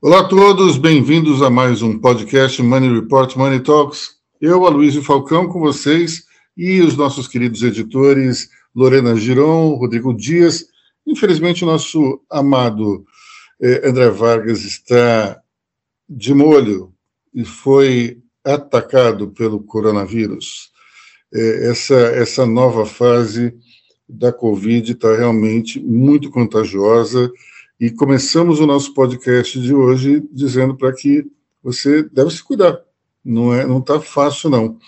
Olá a todos, bem-vindos a mais um podcast Money Report Money Talks. Eu, Aloysio Falcão, com vocês e os nossos queridos editores Lorena Giron, Rodrigo Dias. Infelizmente, o nosso amado eh, André Vargas está de molho e foi atacado pelo coronavírus. Eh, essa, essa nova fase da Covid está realmente muito contagiosa e começamos o nosso podcast de hoje dizendo para que você deve se cuidar. Não é, não está fácil não.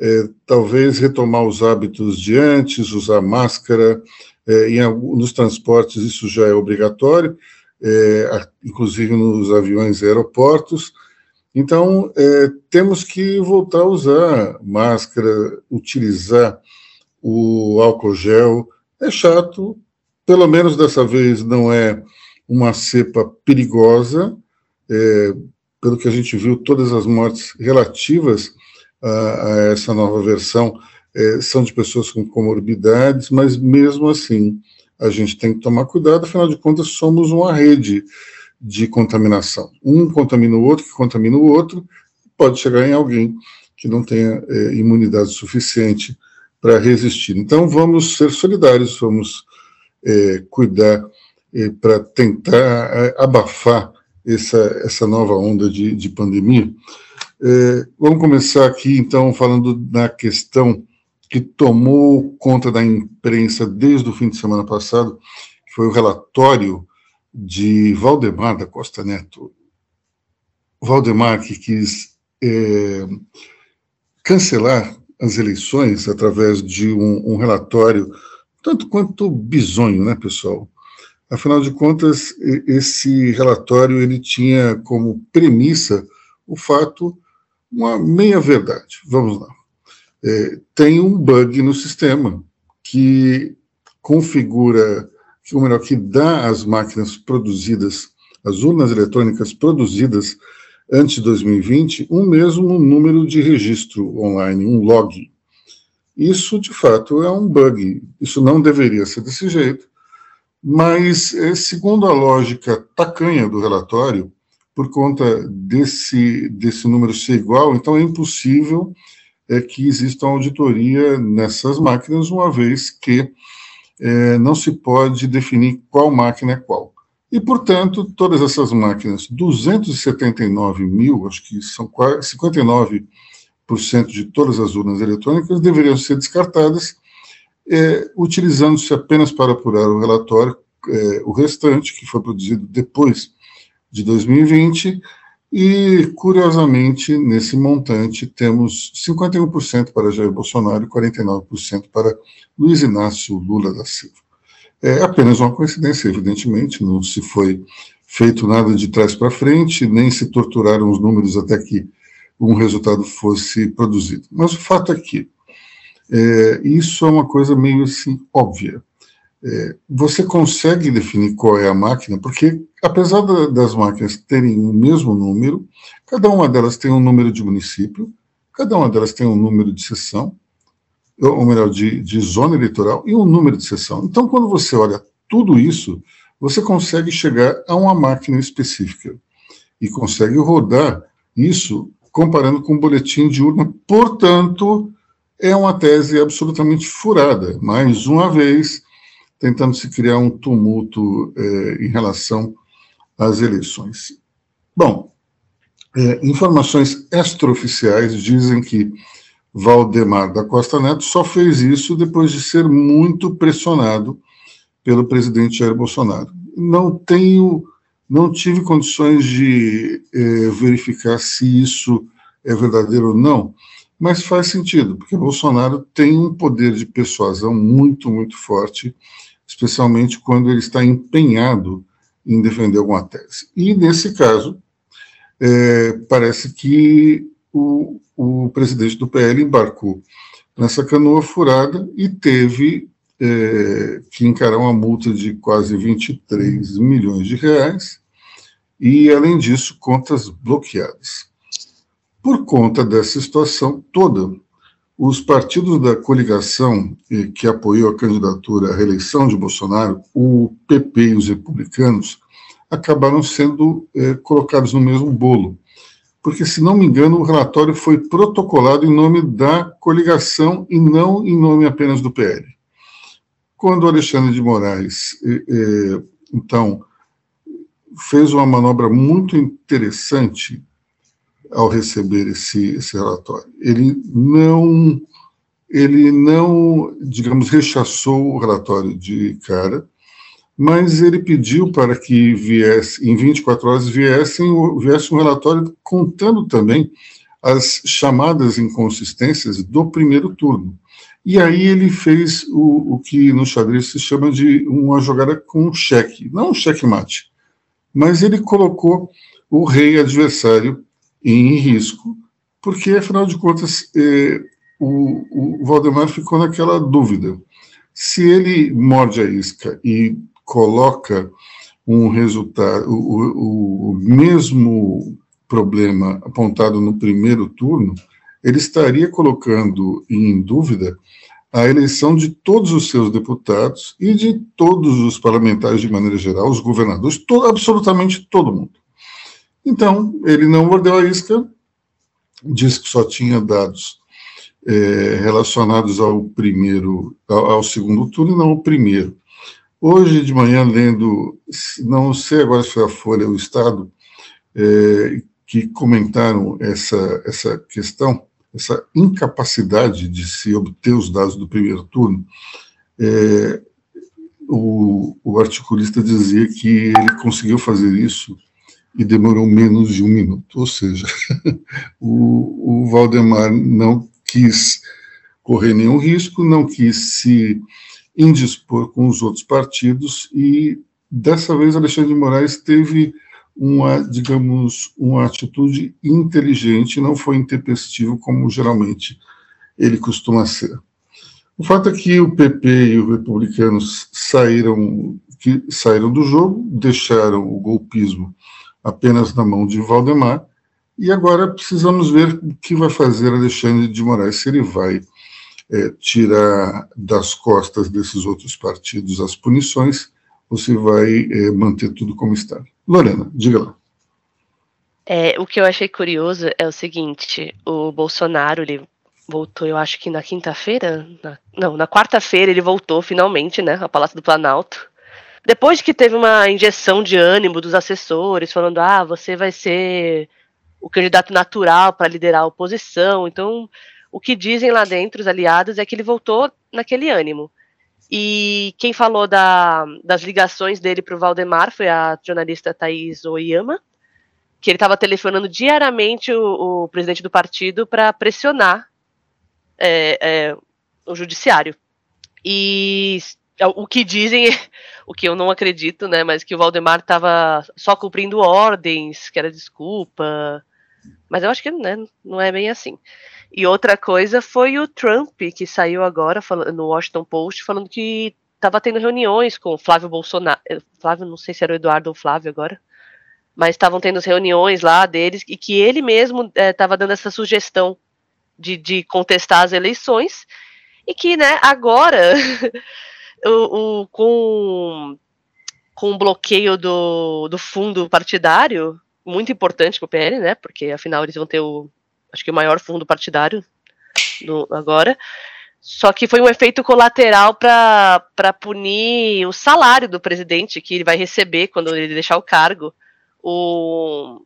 É, talvez retomar os hábitos de antes, usar máscara. É, em, nos transportes isso já é obrigatório, é, inclusive nos aviões e aeroportos. Então é, temos que voltar a usar máscara, utilizar o álcool gel. É chato, pelo menos dessa vez não é uma cepa perigosa, é, pelo que a gente viu, todas as mortes relativas a, a essa nova versão é, são de pessoas com comorbidades, mas mesmo assim a gente tem que tomar cuidado, afinal de contas somos uma rede de contaminação. Um contamina o outro, que contamina o outro, pode chegar em alguém que não tenha é, imunidade suficiente para resistir. Então vamos ser solidários, vamos é, cuidar para tentar é, abafar essa, essa nova onda de, de pandemia. É, vamos começar aqui, então, falando da questão que tomou conta da imprensa desde o fim de semana passado, que foi o relatório de Valdemar da Costa Neto. Valdemar que quis é, cancelar as eleições através de um, um relatório tanto quanto bizonho, né, pessoal? Afinal de contas, esse relatório ele tinha como premissa o fato, uma meia-verdade. Vamos lá. É, tem um bug no sistema que configura, ou melhor, que dá às máquinas produzidas, as urnas eletrônicas produzidas antes de 2020, um mesmo número de registro online, um log. Isso, de fato, é um bug. Isso não deveria ser desse jeito mas, é, segundo a lógica tacanha do relatório, por conta desse, desse número ser igual, então é impossível é, que exista uma auditoria nessas máquinas, uma vez que é, não se pode definir qual máquina é qual. E, portanto, todas essas máquinas, 279 mil, acho que são 59% de todas as urnas eletrônicas, deveriam ser descartadas é, utilizando-se apenas para apurar o relatório, é, o restante, que foi produzido depois de 2020, e, curiosamente, nesse montante, temos 51% para Jair Bolsonaro e 49% para Luiz Inácio Lula da Silva. É apenas uma coincidência, evidentemente, não se foi feito nada de trás para frente, nem se torturaram os números até que um resultado fosse produzido. Mas o fato é que é, isso é uma coisa meio assim óbvia. É, você consegue definir qual é a máquina, porque apesar da, das máquinas terem o mesmo número, cada uma delas tem um número de município, cada uma delas tem um número de seção, ou melhor, de, de zona eleitoral e um número de seção. Então, quando você olha tudo isso, você consegue chegar a uma máquina específica e consegue rodar isso comparando com o boletim de urna. Portanto, é uma tese absolutamente furada, mais uma vez tentando se criar um tumulto é, em relação às eleições. Bom, é, informações extraoficiais dizem que Valdemar da Costa Neto só fez isso depois de ser muito pressionado pelo presidente Jair Bolsonaro. Não tenho, não tive condições de é, verificar se isso é verdadeiro ou não, mas faz sentido, porque Bolsonaro tem um poder de persuasão muito, muito forte, especialmente quando ele está empenhado em defender alguma tese. E, nesse caso, é, parece que o, o presidente do PL embarcou nessa canoa furada e teve é, que encarar uma multa de quase 23 milhões de reais e, além disso, contas bloqueadas. Por conta dessa situação toda, os partidos da coligação eh, que apoiou a candidatura à reeleição de Bolsonaro, o PP e os republicanos, acabaram sendo eh, colocados no mesmo bolo. Porque, se não me engano, o relatório foi protocolado em nome da coligação e não em nome apenas do PL. Quando Alexandre de Moraes, eh, então, fez uma manobra muito interessante ao receber esse, esse relatório. Ele não, ele não, digamos, rechaçou o relatório de cara, mas ele pediu para que viesse, em 24 horas, viessem, viesse um relatório contando também as chamadas inconsistências do primeiro turno. E aí ele fez o, o que no xadrez se chama de uma jogada com cheque, não um cheque-mate, mas ele colocou o rei adversário em risco, porque, afinal de contas, eh, o, o Valdemar ficou naquela dúvida. Se ele morde a isca e coloca um resultado, o, o, o mesmo problema apontado no primeiro turno, ele estaria colocando em dúvida a eleição de todos os seus deputados e de todos os parlamentares de maneira geral, os governadores, todo, absolutamente todo mundo. Então, ele não mordeu a isca, disse que só tinha dados é, relacionados ao primeiro, ao, segundo turno e não ao primeiro. Hoje de manhã, lendo, não sei agora se foi a Folha ou o Estado, é, que comentaram essa, essa questão, essa incapacidade de se obter os dados do primeiro turno, é, o, o, articulista dizia que ele conseguiu fazer isso e demorou menos de um minuto. Ou seja, o, o Valdemar não quis correr nenhum risco, não quis se indispor com os outros partidos e dessa vez Alexandre de Moraes teve uma, digamos, uma atitude inteligente, não foi intempestivo como geralmente ele costuma ser. O fato é que o PP e os republicanos saíram, que saíram do jogo, deixaram o golpismo apenas na mão de Valdemar, e agora precisamos ver o que vai fazer Alexandre de Moraes, se ele vai é, tirar das costas desses outros partidos as punições ou se vai é, manter tudo como está. Lorena, diga lá. É, o que eu achei curioso é o seguinte: o Bolsonaro ele voltou, eu acho que na quinta-feira, não, na quarta-feira ele voltou finalmente, né, ao Palácio do Planalto. Depois que teve uma injeção de ânimo dos assessores, falando: ah, você vai ser o candidato natural para liderar a oposição. Então, o que dizem lá dentro os aliados é que ele voltou naquele ânimo. E quem falou da, das ligações dele para o Valdemar foi a jornalista Thaís Oyama, que ele estava telefonando diariamente o, o, presidente do partido para pressionar é, é, o judiciário. E o que dizem, o que eu não acredito, né, mas que o Valdemar estava só cumprindo ordens, que era desculpa. Mas eu acho que né, não é bem assim. E outra coisa foi o Trump, que saiu agora no Washington Post falando que estava tendo reuniões com o Flávio Bolsonaro. Eh, Flávio, não sei se era o Eduardo ou Flávio agora. Mas estavam tendo reuniões lá deles e que ele mesmo estava eh, é, dando essa sugestão de, de contestar as eleições. E que, né, agora, o, o, com, com o bloqueio do, do fundo partidário, muito importante para o PL, né? Porque afinal eles vão ter o acho que o maior fundo partidário no, agora. Só que foi um efeito colateral para punir o salário do presidente que ele vai receber quando ele deixar o cargo. O,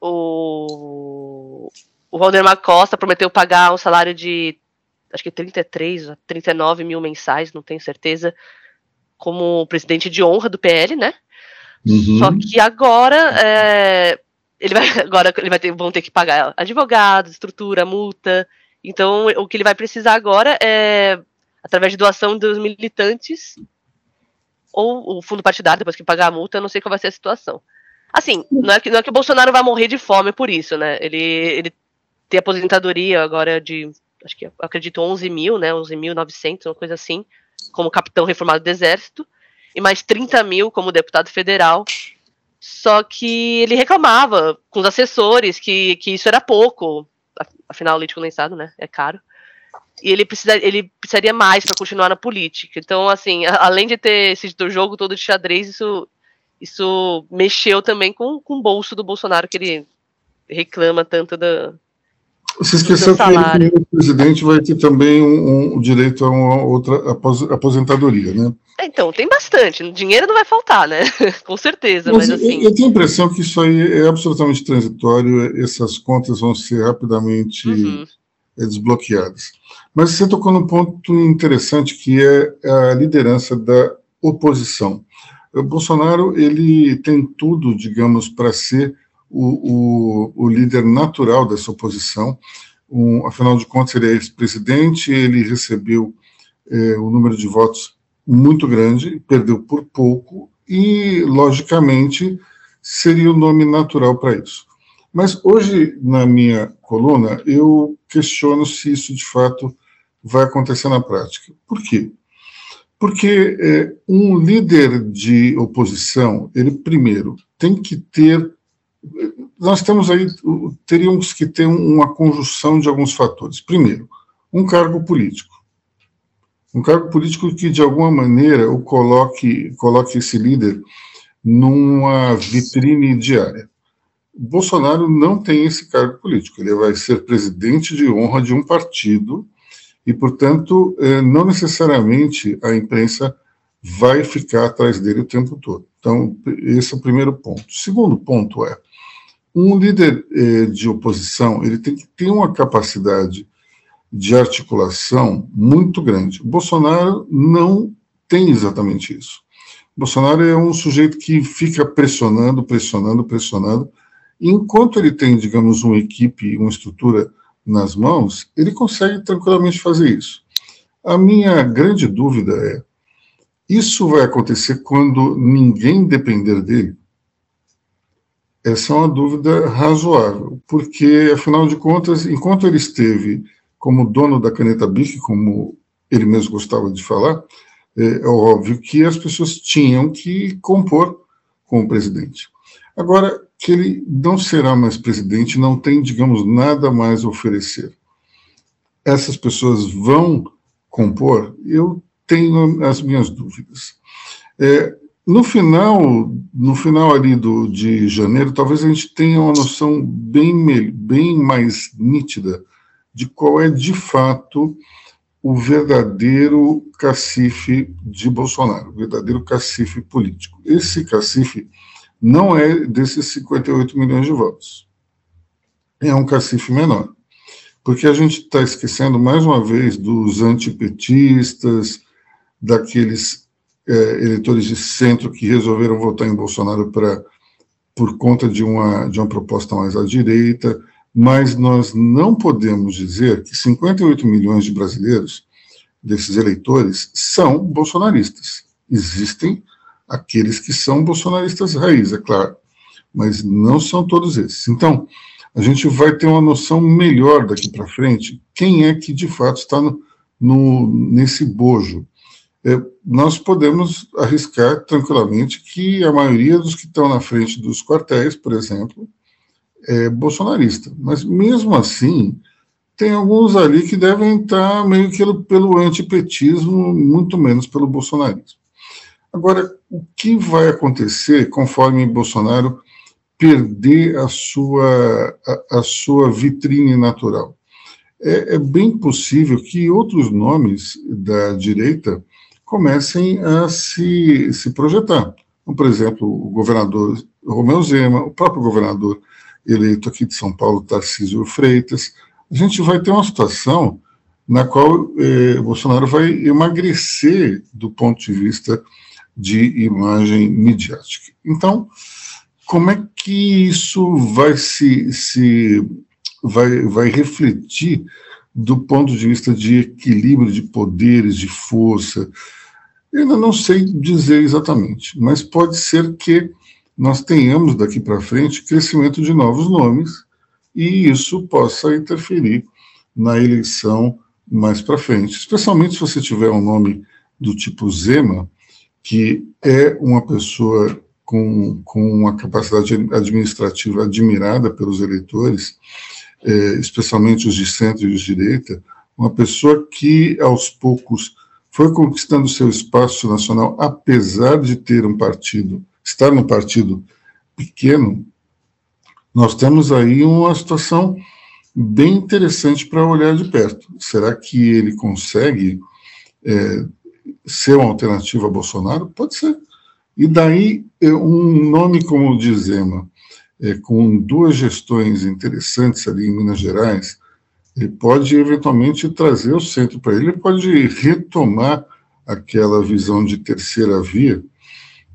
o, o Valdemar Costa prometeu pagar um salário de acho que 33 a 39 mil mensais, não tenho certeza, como presidente de honra do PL, né? Uhum. Só que agora é, ele vai agora ele vai ter, vão ter que pagar advogado, estrutura, multa. Então, o que ele vai precisar agora é através de doação dos militantes ou o fundo partidário depois que pagar a multa, eu não sei qual vai ser a situação. Assim, não é que, não é que o Bolsonaro vai morrer de fome por isso, né? Ele, ele tem aposentadoria agora de, acho que acredito 11 mil, né? 11.900, uma coisa assim, como capitão reformado do Exército, e mais 30 mil como deputado federal só que ele reclamava com os assessores que, que isso era pouco, afinal, o leite condensado, né? É caro. e ele, precisa, ele precisaria mais para continuar na política. Então, assim, a, além de ter sido o jogo todo de xadrez, isso, isso mexeu também com, com o bolso do Bolsonaro, que ele reclama tanto da. Você esqueceu que como presidente, vai ter também um, um direito a uma outra aposentadoria, né? Então, tem bastante. Dinheiro não vai faltar, né? Com certeza. Mas, mas assim... Eu tenho a impressão que isso aí é absolutamente transitório, essas contas vão ser rapidamente uhum. desbloqueadas. Mas você tocou num ponto interessante que é a liderança da oposição. O Bolsonaro ele tem tudo, digamos, para ser o, o, o, líder natural dessa oposição. Um, afinal de contas, ele é ex-presidente, ele recebeu é, um número de votos muito grande, perdeu por pouco, e, logicamente, seria o nome natural para isso. Mas hoje, na minha coluna, eu questiono se isso de fato vai acontecer na prática. Por quê? Porque é, um líder de oposição, ele primeiro tem que ter. Nós temos aí, teríamos que ter uma conjunção de alguns fatores. Primeiro, um cargo político. Um cargo político que, de alguma maneira, o coloque, coloque esse líder numa vitrine diária. Bolsonaro não tem esse cargo político, ele vai ser presidente de honra de um partido e, portanto, eh, não necessariamente a imprensa vai ficar atrás dele o tempo todo. Então, esse é o primeiro ponto. Segundo ponto é, um líder eh, de oposição, ele tem que ter uma capacidade de articulação muito grande. O Bolsonaro não tem exatamente isso. O Bolsonaro é um sujeito que fica pressionando, pressionando, pressionando. Enquanto ele tem, digamos, uma equipe, uma estrutura nas mãos, ele consegue tranquilamente fazer isso. A minha grande dúvida é: isso vai acontecer quando ninguém depender dele? Essa é uma dúvida razoável, porque, afinal de contas, enquanto ele esteve como dono da caneta BIC, como ele mesmo gostava de falar, é, é óbvio que as pessoas tinham que compor com o presidente. Agora, que ele não será mais presidente, não tem, digamos, nada mais a oferecer. Essas pessoas vão compor? Eu tenho as minhas dúvidas. É, no final, no final ali do, de janeiro, talvez a gente tenha uma noção bem, bem mais nítida de qual é de fato o verdadeiro cacife de Bolsonaro, o verdadeiro cacife político. Esse cacife não é desses 58 milhões de votos. É um cacife menor. Porque a gente está esquecendo, mais uma vez, dos antipetistas, daqueles é, eleitores de centro que resolveram votar em Bolsonaro pra, por conta de uma, de uma proposta mais à direita, mas nós não podemos dizer que 58 milhões de brasileiros, desses eleitores, são bolsonaristas. Existem aqueles que são bolsonaristas raiz, é claro, mas não são todos esses. Então, a gente vai ter uma noção melhor daqui para frente quem é que de fato está no, no nesse bojo. É, nós podemos arriscar tranquilamente que a maioria dos que estão na frente dos quartéis, por exemplo, é bolsonarista. Mas mesmo assim, tem alguns ali que devem estar meio que pelo antipetismo, muito menos pelo bolsonarismo. Agora, o que vai acontecer conforme Bolsonaro perder a sua, a, a sua vitrine natural? É, é, bem possível que outros nomes da direita comecem a se, se projetar. Como, por exemplo, o governador Romeu Zema, o próprio governador eleito aqui de São Paulo, Tarcísio Freitas. A gente vai ter uma situação na qual eh, Bolsonaro vai emagrecer do ponto de vista de imagem midiática. Então, como é que isso vai se, se vai, vai refletir do ponto de vista de equilíbrio de poderes, de força? Eu ainda não sei dizer exatamente, mas pode ser que nós tenhamos daqui para frente crescimento de novos nomes e isso possa interferir na eleição mais para frente, especialmente se você tiver um nome do tipo Zema, que é uma pessoa com, com uma capacidade administrativa admirada pelos eleitores, especialmente os de centro e os de direita, uma pessoa que aos poucos foi conquistando seu espaço nacional, apesar de ter um partido, estar num partido pequeno, nós temos aí uma situação bem interessante para olhar de perto. Será que ele consegue é, ser uma alternativa a Bolsonaro? Pode ser. E daí, é, um nome como o de Zema, é, com duas gestões interessantes ali em Minas Gerais, ele pode eventualmente trazer o centro para ele, ele pode retomar aquela visão de terceira via,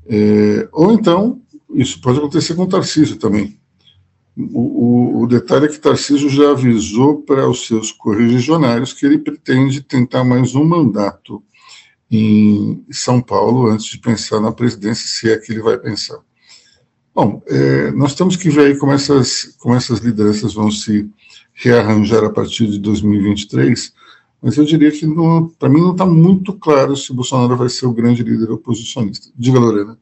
é, ou então, isso pode acontecer com o Tarcísio também. O, o, o detalhe é que Tarcísio já avisou para os seus correligionários que ele pretende tentar mais um mandato em São Paulo antes de pensar na presidência, se é que ele vai pensar. Bom, é, nós temos que ver aí como essas, como essas lideranças vão se rearranjar a partir de 2023, mas eu diria que para mim não está muito claro se Bolsonaro vai ser o grande líder oposicionista. Diga, Lorena.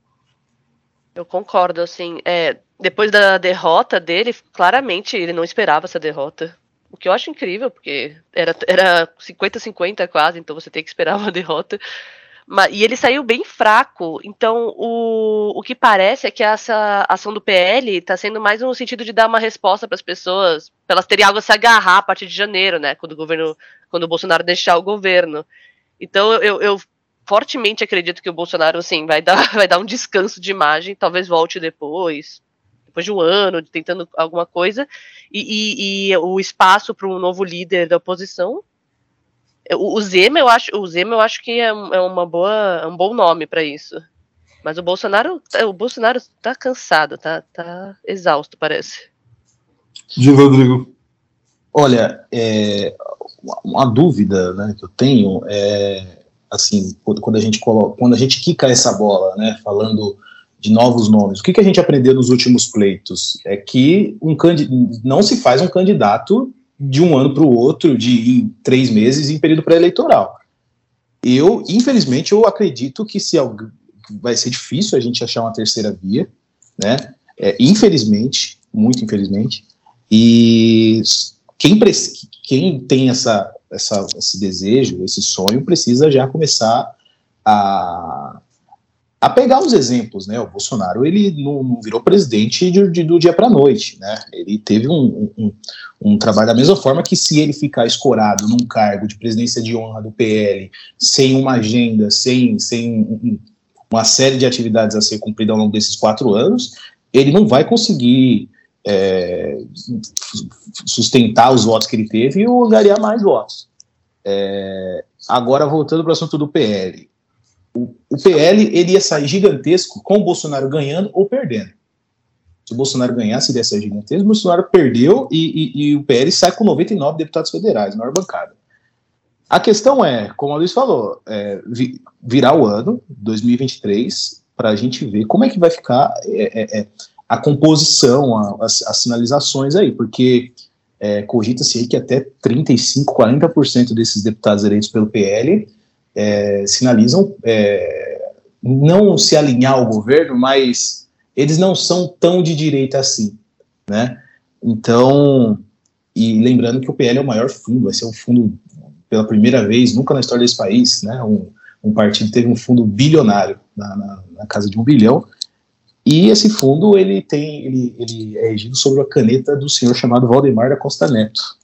Eu concordo, assim, é, depois da derrota dele, claramente ele não esperava essa derrota. O que eu acho incrível, porque era 50-50 quase, então você tem que esperar uma derrota. E ele saiu bem fraco. Então, o, o que parece é que essa ação do PL está sendo mais no sentido de dar uma resposta para as pessoas, para elas terem algo a se agarrar a partir de janeiro, né? Quando o governo, quando o Bolsonaro deixar o governo. Então, eu, eu fortemente acredito que o Bolsonaro, assim, vai dar, vai dar um descanso de imagem, talvez volte depois depois de um ano tentando alguma coisa, e, e, e o espaço para um novo líder da oposição. O, Zema, eu acho, o Zema eu acho que é, é uma boa, é um bom nome para isso. Mas o Bolsonaro, o Bolsonaro está cansado, tá, tá exausto, parece. De Rodrigo. Olha, é, uma dúvida né, que eu tenho é assim, quando a gente coloca, quando a gente quica essa bola, né, falando de novos nomes. O que, que a gente aprendeu nos últimos pleitos? É que um não se faz um candidato de um ano para o outro, de três meses, em período pré-eleitoral. Eu, infelizmente, eu acredito que se vai ser difícil a gente achar uma terceira via, né? É, infelizmente, muito infelizmente. E quem, quem tem essa, essa, esse desejo, esse sonho, precisa já começar a a pegar os exemplos, né? O Bolsonaro ele não, não virou presidente de, de, do dia para a noite, né? Ele teve um, um, um, trabalho da mesma forma que se ele ficar escorado num cargo de presidência de honra do PL, sem uma agenda, sem, sem uma série de atividades a ser cumprida ao longo desses quatro anos, ele não vai conseguir é, sustentar os votos que ele teve e ganhar mais votos. É, agora voltando para o assunto do PL, o, PL ele ia sair gigantesco com o Bolsonaro ganhando ou perdendo. Se o Bolsonaro ganhasse, ele ia sair gigantesco. O Bolsonaro perdeu e, e, e o PL sai com 99 deputados federais, maior bancada. A questão é, como a Luiz falou, é, virar o ano, 2023, para a gente ver como é que vai ficar é, é, é a composição, a, as, as, sinalizações aí, porque é, cogita-se aí que até 35, 40% desses deputados eleitos pelo PL é, sinalizam é, não se alinhar ao governo, mas eles não são tão de direita assim, né? Então, e lembrando que o PL é o maior fundo, vai ser um fundo pela primeira vez, nunca na história desse país, né? Um, um partido teve um fundo bilionário na, na, na, casa de um bilhão, e esse fundo ele tem, ele, ele é regido sobre a caneta do senhor chamado Valdemar da Costa Neto.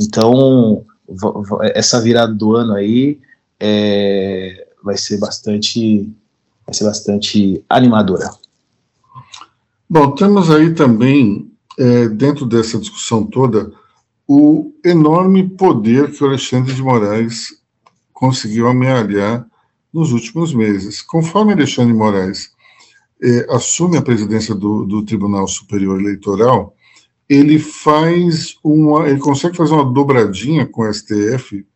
Então, essa virada do ano aí é, vai ser bastante vai ser bastante animadora. Bom, temos aí também, é, dentro dessa discussão toda, o enorme poder que o Alexandre de Moraes conseguiu amealhar nos últimos meses. Conforme Alexandre de Moraes é, assume a presidência do, do, Tribunal Superior Eleitoral, ele faz uma, ele consegue fazer uma dobradinha com o STF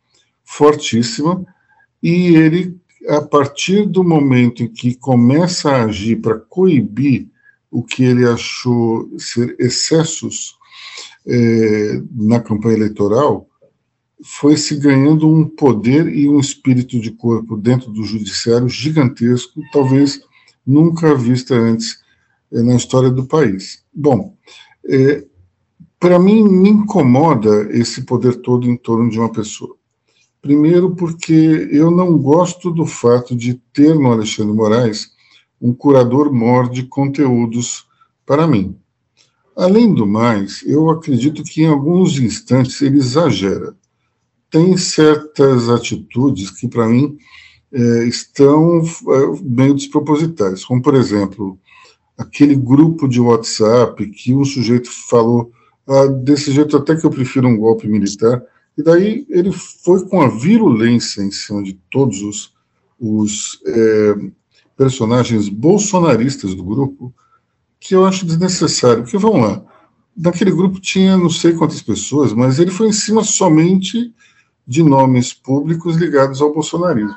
fortíssima e ele, a partir do momento em que começa a agir para coibir o que ele achou ser excessos é, na campanha eleitoral, foi se ganhando um poder e um espírito de corpo dentro do judiciário gigantesco, talvez nunca vista antes é, na história do país. Bom, é, para mim me incomoda esse poder todo em torno de uma pessoa. Primeiro, porque eu não gosto do fato de ter no Alexandre Moraes um curador mor de conteúdos para mim. Além do mais, eu acredito que em alguns instantes ele exagera. Tem certas atitudes que, para mim, é, estão é, meio despropositais, como, por exemplo, aquele grupo de WhatsApp que um sujeito falou ah, desse jeito até que eu prefiro um golpe militar, e daí ele foi com a virulência em cima de todos os, os é, personagens bolsonaristas do grupo, que eu acho desnecessário. Porque vamos lá, naquele grupo tinha não sei quantas pessoas, mas ele foi em cima somente de nomes públicos ligados ao bolsonarismo.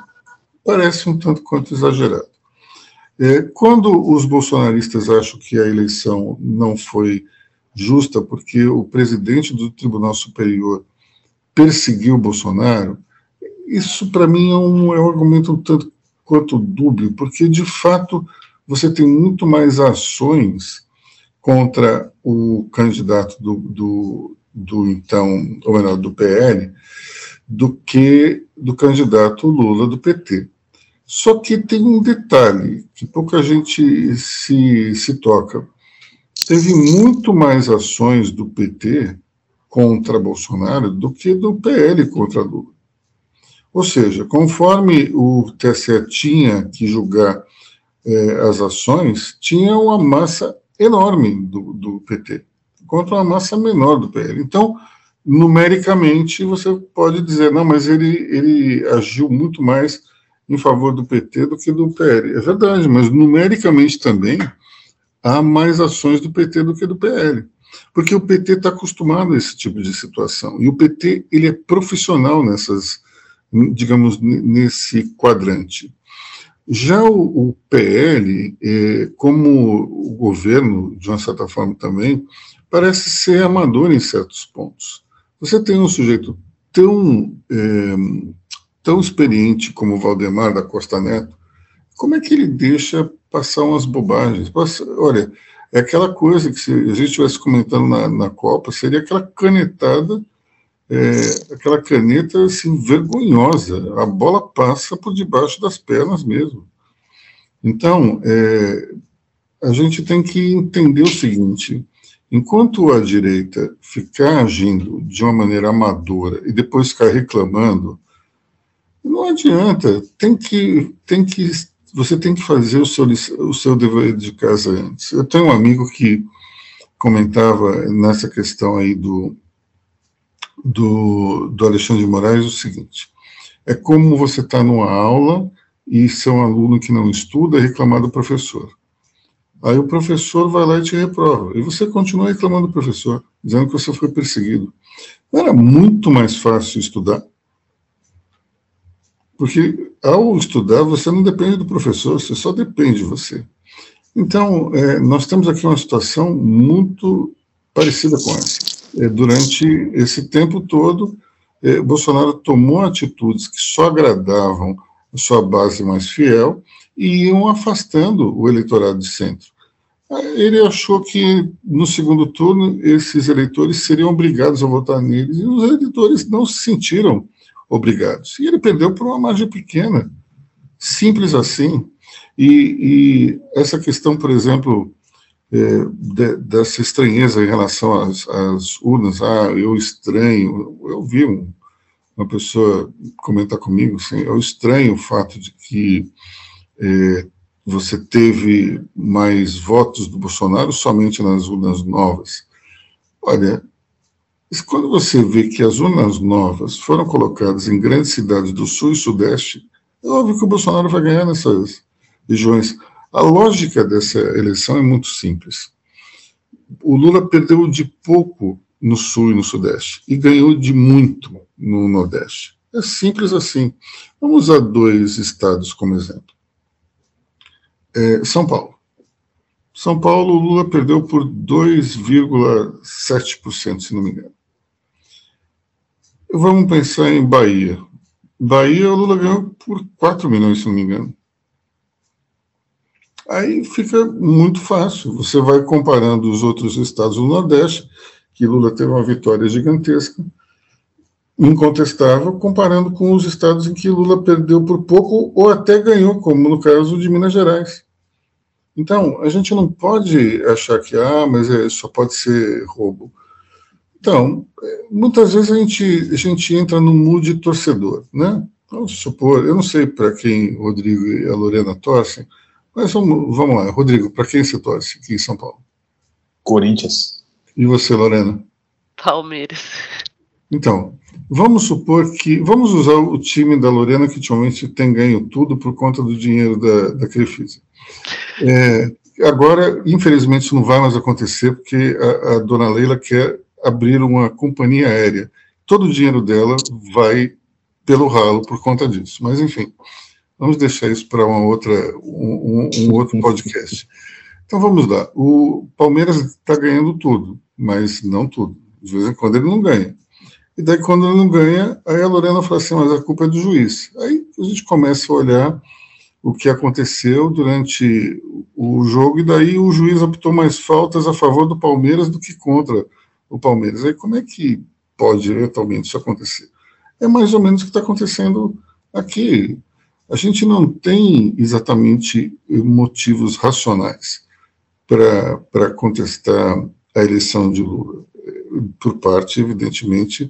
Parece um tanto quanto exagerado. É, quando os bolsonaristas acham que a eleição não foi justa porque o presidente do Tribunal Superior perseguiu o Bolsonaro, isso para mim é um, é um argumento um tanto quanto dúbio, porque de fato você tem muito mais ações contra o candidato do, do, do então, ou melhor, do PL, do que do candidato Lula do PT. Só que tem um detalhe que pouca gente se, se toca. Teve muito mais ações do PT contra Bolsonaro do que do PL contra Lula. Ou seja, conforme o TSE tinha que julgar eh, as ações, tinha uma massa enorme do, do PT contra uma massa menor do PL. Então, numericamente, você pode dizer, não, mas ele, ele agiu muito mais em favor do PT do que do PL. É verdade, mas numericamente também há mais ações do PT do que do PL. Porque o PT está acostumado a esse tipo de situação. E o PT ele é profissional nessas, digamos, nesse quadrante. Já o, o PL, é, como o governo, de uma certa forma também, parece ser amador em certos pontos. Você tem um sujeito tão, é, tão experiente como o Valdemar da Costa Neto, como é que ele deixa passar umas bobagens? Passa, olha, é aquela coisa que se a gente estivesse comentando na, na Copa, seria aquela canetada, é, aquela caneta assim, vergonhosa. A bola passa por debaixo das pernas mesmo. Então, é, a gente tem que entender o seguinte: enquanto a direita ficar agindo de uma maneira amadora e depois ficar reclamando, não adianta, tem que, tem que você tem que fazer o seu, o seu dever de casa antes. Eu tenho um amigo que comentava nessa questão aí do, do, do Alexandre de Moraes o seguinte: é como você está numa aula e ser um aluno que não estuda e reclamar do professor. Aí o professor vai lá e te reprova. E você continua reclamando do professor, dizendo que você foi perseguido. Não era muito mais fácil estudar? Porque ao estudar, você não depende do professor, você só depende de você. Então, é, nós temos aqui uma situação muito parecida com essa. É, durante esse tempo todo, é, Bolsonaro tomou atitudes que só agradavam a sua base mais fiel e iam afastando o eleitorado de centro. Ele achou que no segundo turno esses eleitores seriam obrigados a votar neles e os eleitores não se sentiram obrigados. E ele perdeu por uma margem pequena, simples assim. E, e essa questão, por exemplo, é, de, dessa estranheza em relação às, às, urnas, ah, eu estranho, eu vi um, uma pessoa comentar comigo, assim, eu estranho o fato de que é, você teve mais votos do Bolsonaro somente nas urnas novas. Olha, quando você vê que as urnas novas foram colocadas em grandes cidades do Sul e Sudeste, é óbvio que o Bolsonaro vai ganhar nessas regiões. A lógica dessa eleição é muito simples. O Lula perdeu de pouco no Sul e no Sudeste e ganhou de muito no Nordeste. É simples assim. Vamos usar dois estados como exemplo. É, São Paulo. São Paulo, Lula perdeu por 2,7%, se não me engano. Vamos pensar em Bahia. Bahia, o Lula ganhou por 4 milhões, se não me engano. Aí fica muito fácil. Você vai comparando os outros estados do Nordeste, que Lula teve uma vitória gigantesca. incontestável, comparando com os estados em que Lula perdeu por pouco ou até ganhou, como no caso de Minas Gerais. Então, a gente não pode achar que, ah, mas é, só pode ser roubo. Então, muitas vezes a gente, a gente entra no mood torcedor, né? Vamos supor, eu não sei para quem o Rodrigo e a Lorena torcem, mas vamos, vamos lá. Rodrigo, para quem você torce aqui em São Paulo? Corinthians. E você, Lorena? Palmeiras. Então, vamos supor que. Vamos usar o time da Lorena, que ultimamente tem ganho tudo por conta do dinheiro da, da Crefisa. É, agora, infelizmente, isso não vai mais acontecer, porque a, a dona Leila quer abrir uma companhia aérea. Todo o dinheiro dela vai pelo ralo por conta disso. Mas, enfim, vamos deixar isso para uma outra, um, um, outro podcast. Então vamos lá. O Palmeiras está ganhando tudo, mas não tudo. De vez em quando ele não ganha. E daí, quando ele não ganha, aí a Lorena fala assim: mas a culpa é do juiz. Aí a gente começa a olhar o que aconteceu durante o jogo, e daí o juiz optou mais faltas a favor do Palmeiras do que contra o Palmeiras. Aí como é que pode eventualmente isso acontecer? É mais ou menos o que está acontecendo aqui. A gente não tem exatamente motivos racionais para contestar a eleição de Lula, por parte, evidentemente,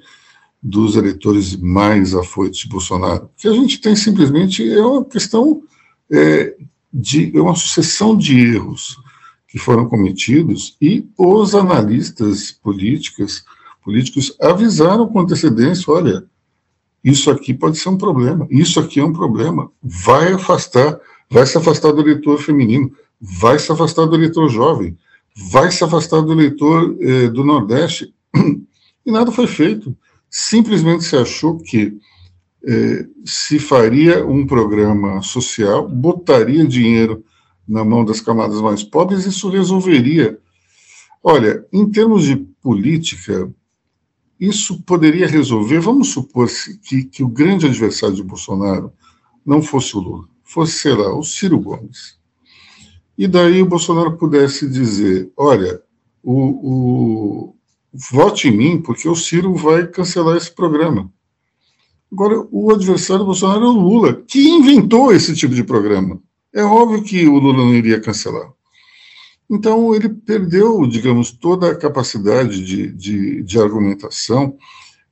dos eleitores mais afoitos de Bolsonaro. O que a gente tem simplesmente é uma questão é, de é uma sucessão de erros que foram cometidos e os analistas políticos, políticos avisaram com antecedência, olha, isso aqui pode ser um problema, isso aqui é um problema, vai afastar, vai se afastar do eleitor feminino, vai se afastar do eleitor jovem, vai se afastar do eleitor eh, do Nordeste, e nada foi feito. Simplesmente se achou que eh, se faria um programa social, botaria dinheiro na mão das camadas mais pobres, isso resolveria. Olha, em termos de política, isso poderia resolver. Vamos supor que, que o grande adversário de Bolsonaro não fosse o Lula, fosse, sei lá, o Ciro Gomes. E daí o Bolsonaro pudesse dizer: olha, o, o, vote em mim, porque o Ciro vai cancelar esse programa. Agora, o adversário do Bolsonaro é o Lula, que inventou esse tipo de programa. É óbvio que o Lula não iria cancelar. Então, ele perdeu, digamos, toda a capacidade de, de, de argumentação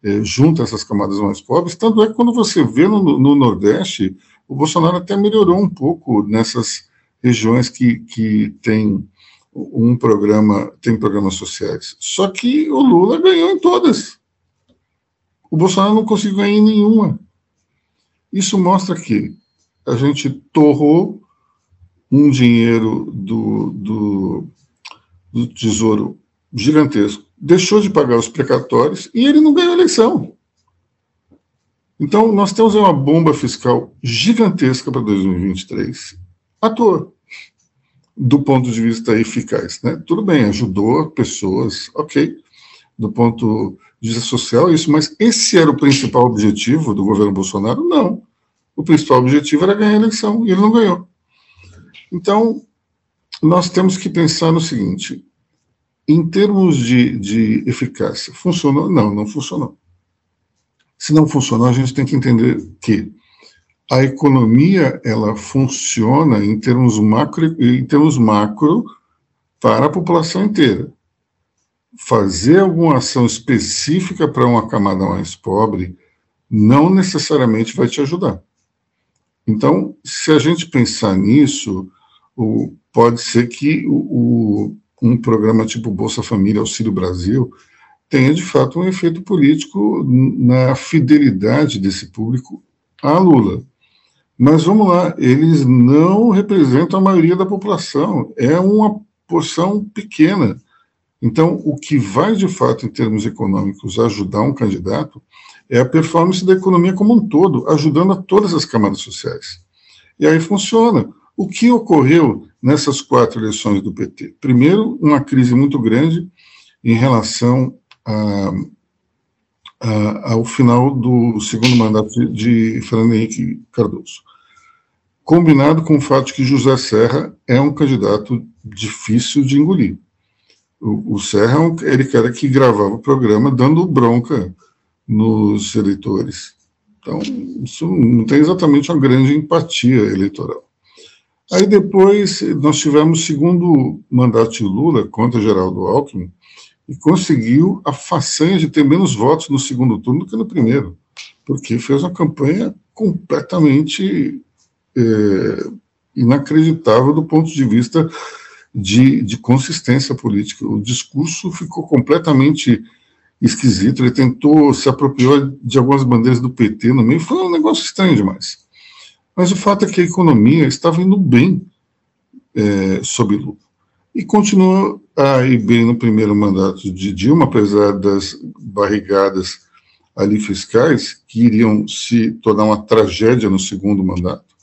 eh, junto a essas camadas mais pobres. Tanto é que, quando você vê no, no, Nordeste, o Bolsonaro até melhorou um pouco nessas regiões que, que tem um programa, tem programas sociais. Só que o Lula ganhou em todas. O Bolsonaro não conseguiu ganhar em nenhuma. Isso mostra que a gente torrou um dinheiro do, do, do Tesouro gigantesco, deixou de pagar os precatórios e ele não ganhou a eleição. Então, nós temos uma bomba fiscal gigantesca para 2023, à toa, do ponto de vista eficaz. Né? Tudo bem, ajudou pessoas, ok, do ponto de vista social, isso, mas esse era o principal objetivo do governo Bolsonaro? Não. O principal objetivo era ganhar a eleição, e ele não ganhou. Então, nós temos que pensar no seguinte: em termos de, de eficácia, funcionou? Não, não funcionou. Se não funcionou, a gente tem que entender que a economia ela funciona em termos macro, em termos macro para a população inteira. Fazer alguma ação específica para uma camada mais pobre não necessariamente vai te ajudar. Então, se a gente pensar nisso, o, pode ser que o, o, um programa tipo Bolsa Família, Auxílio Brasil, tenha de fato um efeito político na fidelidade desse público a Lula. Mas vamos lá, eles não representam a maioria da população, é uma porção pequena. Então, o que vai de fato, em termos econômicos, ajudar um candidato é a performance da economia como um todo, ajudando a todas as camadas sociais. E aí funciona. O que ocorreu nessas quatro eleições do PT? Primeiro, uma crise muito grande em relação a, a, ao final do segundo mandato de, Fernando Henrique Cardoso. Combinado com o fato de que José Serra é um candidato difícil de engolir. O, o Serra é um, ele cara que gravava o programa dando bronca nos eleitores. Então, isso não tem exatamente uma grande empatia eleitoral. Aí depois nós tivemos o segundo mandato de Lula contra Geraldo Alckmin e conseguiu a façanha de ter menos votos no segundo turno do que no primeiro, porque fez uma campanha completamente é, inacreditável do ponto de vista de, de consistência política. O discurso ficou completamente esquisito, ele tentou se apropriar de algumas bandeiras do PT no meio, foi um negócio estranho demais. Mas o fato é que a economia estava indo bem é, sob Lula. E continuou a ir bem no primeiro mandato de Dilma, apesar das barrigadas ali fiscais, que iriam se tornar uma tragédia no segundo mandato.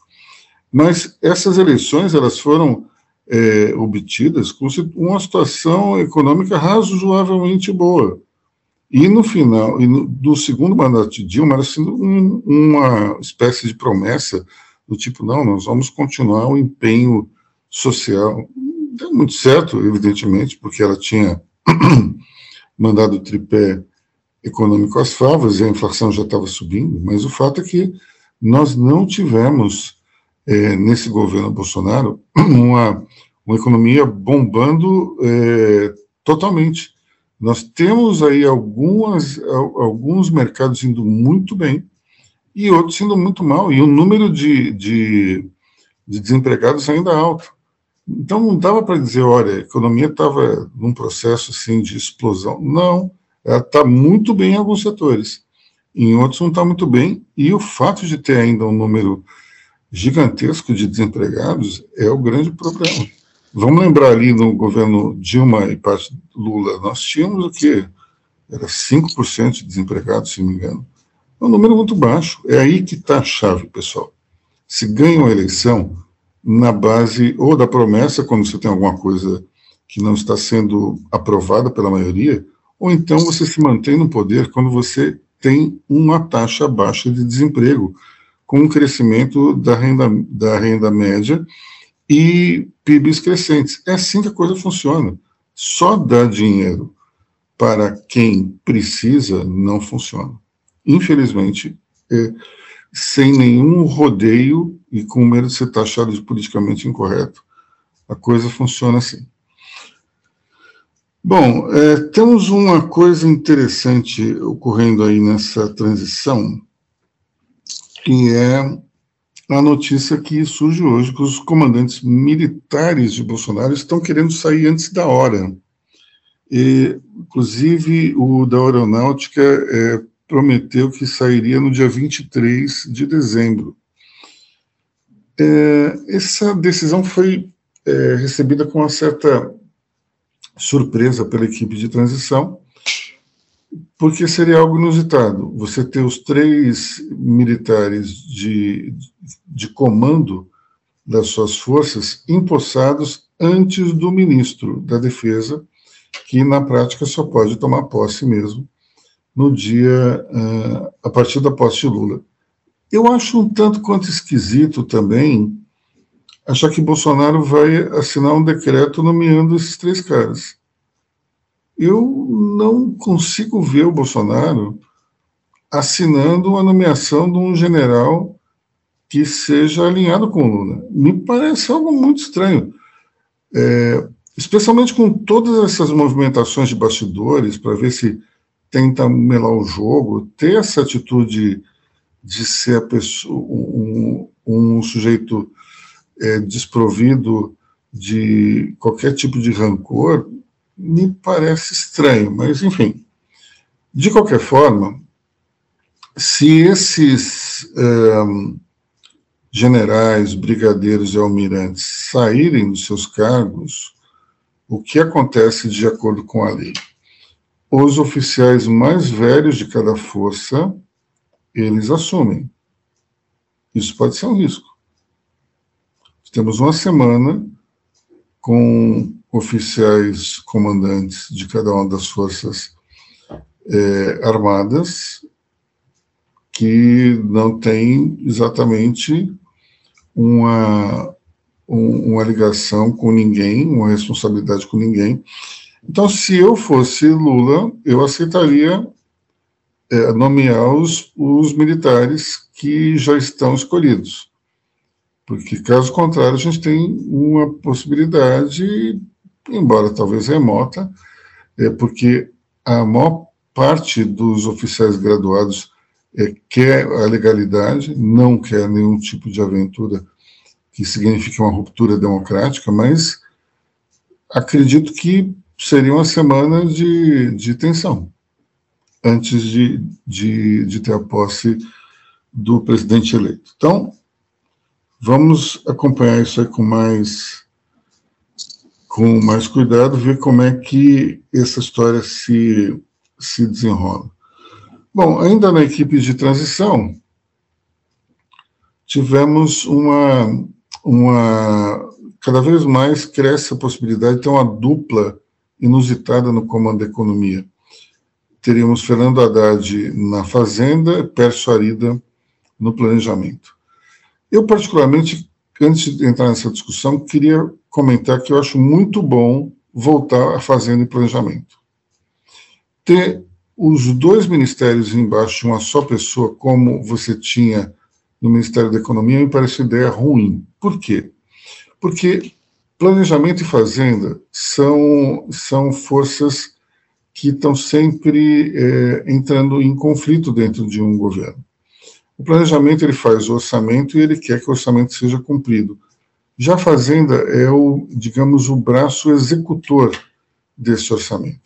Mas essas eleições elas foram é, obtidas com uma situação econômica razoavelmente boa. E no final, e no, do segundo mandato de Dilma, era sendo um, uma espécie de promessa do tipo, não, nós vamos continuar o empenho social. Deu muito certo, evidentemente, porque ela tinha mandado o tripé econômico às favas e a inflação já estava subindo, mas o fato é que nós não tivemos, é, nesse governo Bolsonaro, uma, uma economia bombando é, totalmente. Nós temos aí algumas, alguns mercados indo muito bem, e outros indo muito mal, e o número de, de, de desempregados ainda alto. Então não dava para dizer, olha, a economia estava num processo assim de explosão. Não, ela está muito bem em alguns setores, em outros não está muito bem, e o fato de ter ainda um número gigantesco de desempregados é o grande problema. Vamos lembrar ali no governo Dilma e parte Lula, nós tínhamos o quê? Era 5% de desempregados, se não me engano. É um número muito baixo. É aí que está a chave, pessoal. Se ganha uma eleição na base ou da promessa, quando você tem alguma coisa que não está sendo aprovada pela maioria, ou então você se mantém no poder quando você tem uma taxa baixa de desemprego, com um crescimento da renda, da renda média e PIBs crescentes. É assim que a coisa funciona. Só dar dinheiro para quem precisa não funciona infelizmente, é, sem nenhum rodeio e com medo de ser taxado de politicamente incorreto, a coisa funciona assim. Bom, é, temos uma coisa interessante ocorrendo aí nessa transição, que é a notícia que surge hoje que os comandantes militares de Bolsonaro estão querendo sair antes da hora. E, inclusive, o da Aeronáutica é, prometeu que sairia no dia 23 de dezembro. É, essa decisão foi é, recebida com uma certa surpresa pela equipe de transição, porque seria algo inusitado. Você ter os três militares de, de comando das suas forças empossados antes do ministro da Defesa, que na prática só pode tomar posse mesmo no dia, uh, a partir da posse de Lula. Eu acho um tanto quanto esquisito também achar que Bolsonaro vai assinar um decreto nomeando esses três caras. Eu não consigo ver o Bolsonaro assinando a nomeação de um general que seja alinhado com Lula. Me parece algo muito estranho. É, especialmente com todas essas movimentações de bastidores para ver se tenta melar o jogo, ter essa atitude de ser pessoa, um, um sujeito é, desprovido de qualquer tipo de rancor, me parece estranho, mas enfim. De qualquer forma, se esses generais, brigadeiros e almirantes saírem dos seus cargos, o que acontece de acordo com a lei? Os oficiais mais velhos de cada força, eles assumem. Isso pode ser um risco. Temos uma semana com oficiais comandantes de cada uma das forças é, armadas que não tem exatamente uma, um, uma ligação com ninguém, uma responsabilidade com ninguém, então, se eu fosse Lula, eu aceitaria é, nomear os, os militares que já estão escolhidos. Porque, caso contrário, a gente tem uma possibilidade, embora talvez remota, é porque a maior parte dos oficiais graduados é, quer a legalidade, não quer nenhum tipo de aventura que signifique uma ruptura democrática, mas acredito que seria uma semana de, de tensão antes de, de, de ter a posse do presidente eleito. Então, vamos acompanhar isso aí com mais com mais cuidado, ver como é que essa história se, se desenrola. Bom, ainda na equipe de transição, tivemos uma, uma. Cada vez mais cresce a possibilidade de ter uma dupla inusitada no comando da economia. Teríamos Fernando Haddad na Fazenda, Pércio Arida no planejamento. Eu, particularmente, antes de entrar nessa discussão, queria comentar que eu acho muito bom voltar à Fazenda e Planejamento. Ter os dois ministérios embaixo de uma só pessoa, como você tinha no Ministério da Economia, me parece ideia ruim. Por quê? Porque planejamento e fazenda são, são forças que estão sempre é, entrando em conflito dentro de um governo. O planejamento ele faz o orçamento e ele quer que o orçamento seja cumprido. Já a fazenda é o, digamos, o braço executor desse orçamento.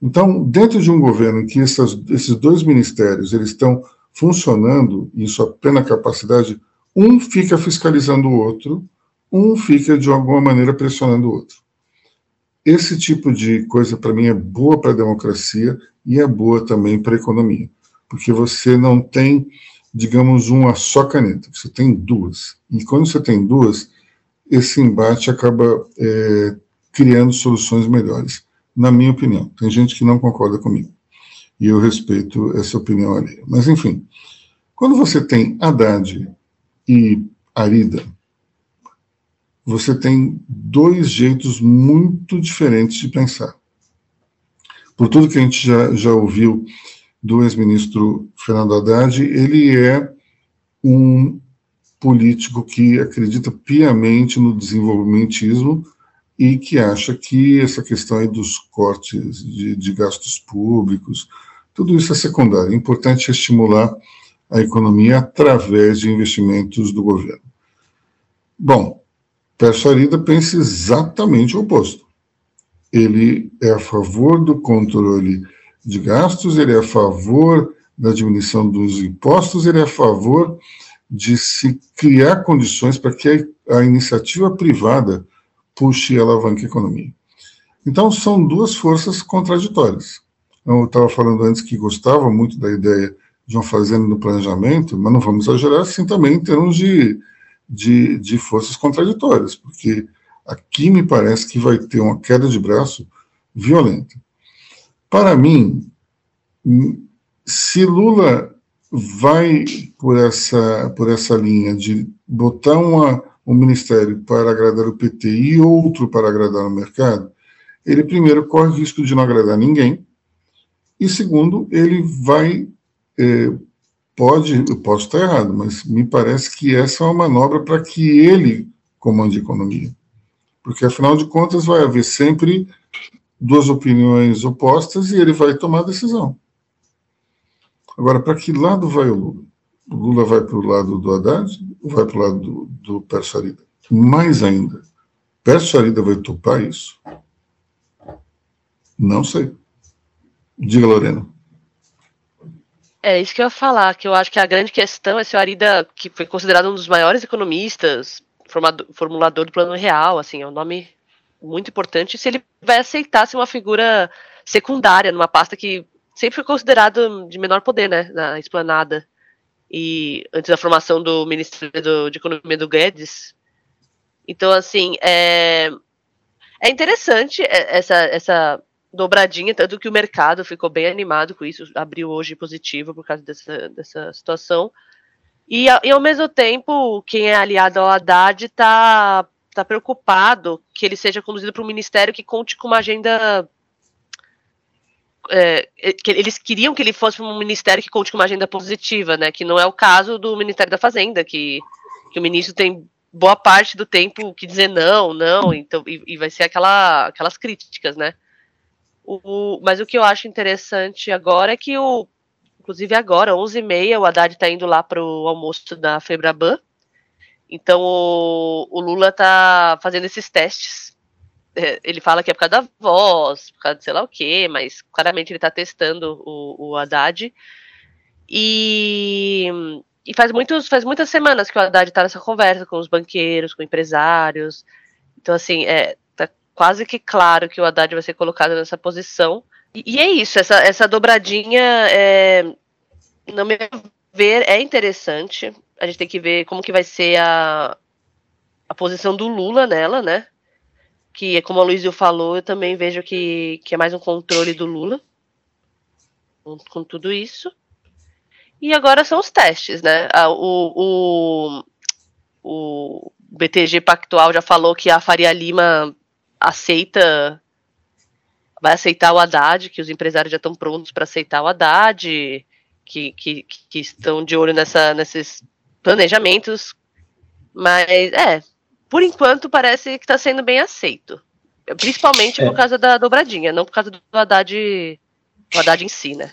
Então, dentro de um governo em que essas, esses dois ministérios eles estão funcionando em sua plena capacidade, um fica fiscalizando o outro, um fica de alguma maneira pressionando o outro. Esse tipo de coisa para mim é boa para a democracia e é boa também para a economia, porque você não tem digamos, uma só caneta, você tem duas. E quando você tem duas, esse embate acaba é, criando soluções melhores, na minha opinião. Tem gente que não concorda comigo, e eu respeito essa opinião ali. Mas, enfim, quando você tem Haddad e Arida, você tem dois jeitos muito diferentes de pensar. Por tudo que a gente já, já ouviu do ex-ministro Fernando Haddad, ele é um político que acredita piamente no desenvolvimentismo e que acha que essa questão aí dos cortes de, de gastos públicos, tudo isso é secundário. É importante estimular a economia através de investimentos do governo. Bom, Pércio Arida pensa exatamente o oposto. Ele é a favor do controle de gastos, ele é a favor da diminuição dos impostos, ele é a favor de se criar condições para que a, a iniciativa privada puxe e alavanque a economia. Então, são duas forças contraditórias. Eu estava falando antes que gostava muito da ideia de uma fazenda no planejamento, mas não vamos exagerar assim também em termos de, de, de forças contraditórias, porque aqui me parece que vai ter uma queda de braço violenta. Para mim, se Lula vai por essa, por essa linha de botar uma, um ministério para agradar o PT e outro para agradar o mercado, ele primeiro corre risco de não agradar ninguém, e segundo, ele vai. É, pode, eu posso estar errado, mas me parece que essa é uma manobra para que ele comande a economia. Porque, afinal de contas, vai haver sempre duas opiniões opostas e ele vai tomar a decisão. Agora, para que lado vai o Lula? O Lula vai para o lado do Haddad ou vai para o lado do, do Pércio Arida? Mais ainda, Pércio Arida vai topar isso? Não sei. Diga, Lorena. É isso que eu ia falar, que eu acho que a grande questão é se o Arida, que foi considerado um dos maiores economistas, formulador do Plano Real, assim, é um nome muito importante se ele vai aceitar ser uma figura secundária numa pasta que sempre foi considerado de menor poder, né, na esplanada. E antes da formação do Ministério de Economia do Guedes. Então, assim, é, é interessante essa, essa dobradinha, tanto que o mercado ficou bem animado com isso, abriu hoje positivo por causa dessa, dessa situação. E, e ao mesmo tempo, quem é aliado ao Haddad está está preocupado que ele seja conduzido para um ministério que conte com uma agenda é, que eles queriam que ele fosse um ministério que conte com uma agenda positiva, né? Que não é o caso do Ministério da Fazenda, que, que o ministro tem boa parte do tempo que dizer não, não, então e, e vai ser aquela, aquelas críticas, né? O, mas o que eu acho interessante agora é que o, inclusive agora, 11h30, o Haddad está indo lá para o almoço da Febraban. Então o, o Lula está fazendo esses testes é, ele fala que é por causa da voz, por causa de sei lá o quê, mas claramente ele está testando o, o Haddad. E, e faz, muitos, faz muitas semanas que o Haddad está nessa conversa com os banqueiros, com empresários. Então, assim, é, quase que claro que o Haddad vai ser colocado nessa posição. E, e é isso, essa, essa dobradinha, é, no meu ver, é interessante. A gente tem que ver como que vai ser a, a posição do Lula nela, né? que, como a Luísio falou, eu também vejo que, que é mais um controle do Lula com, com tudo isso. E agora são os testes, né? O, o, o BTG Pactual já falou que a Faria Lima aceita, vai aceitar o Haddad, que os empresários já estão prontos para aceitar o Haddad, que, que, que estão de olho nessa, nesses planejamentos. Mas, é, por enquanto, parece que está sendo bem aceito. Principalmente é. por causa da dobradinha, não por causa do Haddad, do Haddad em si, né?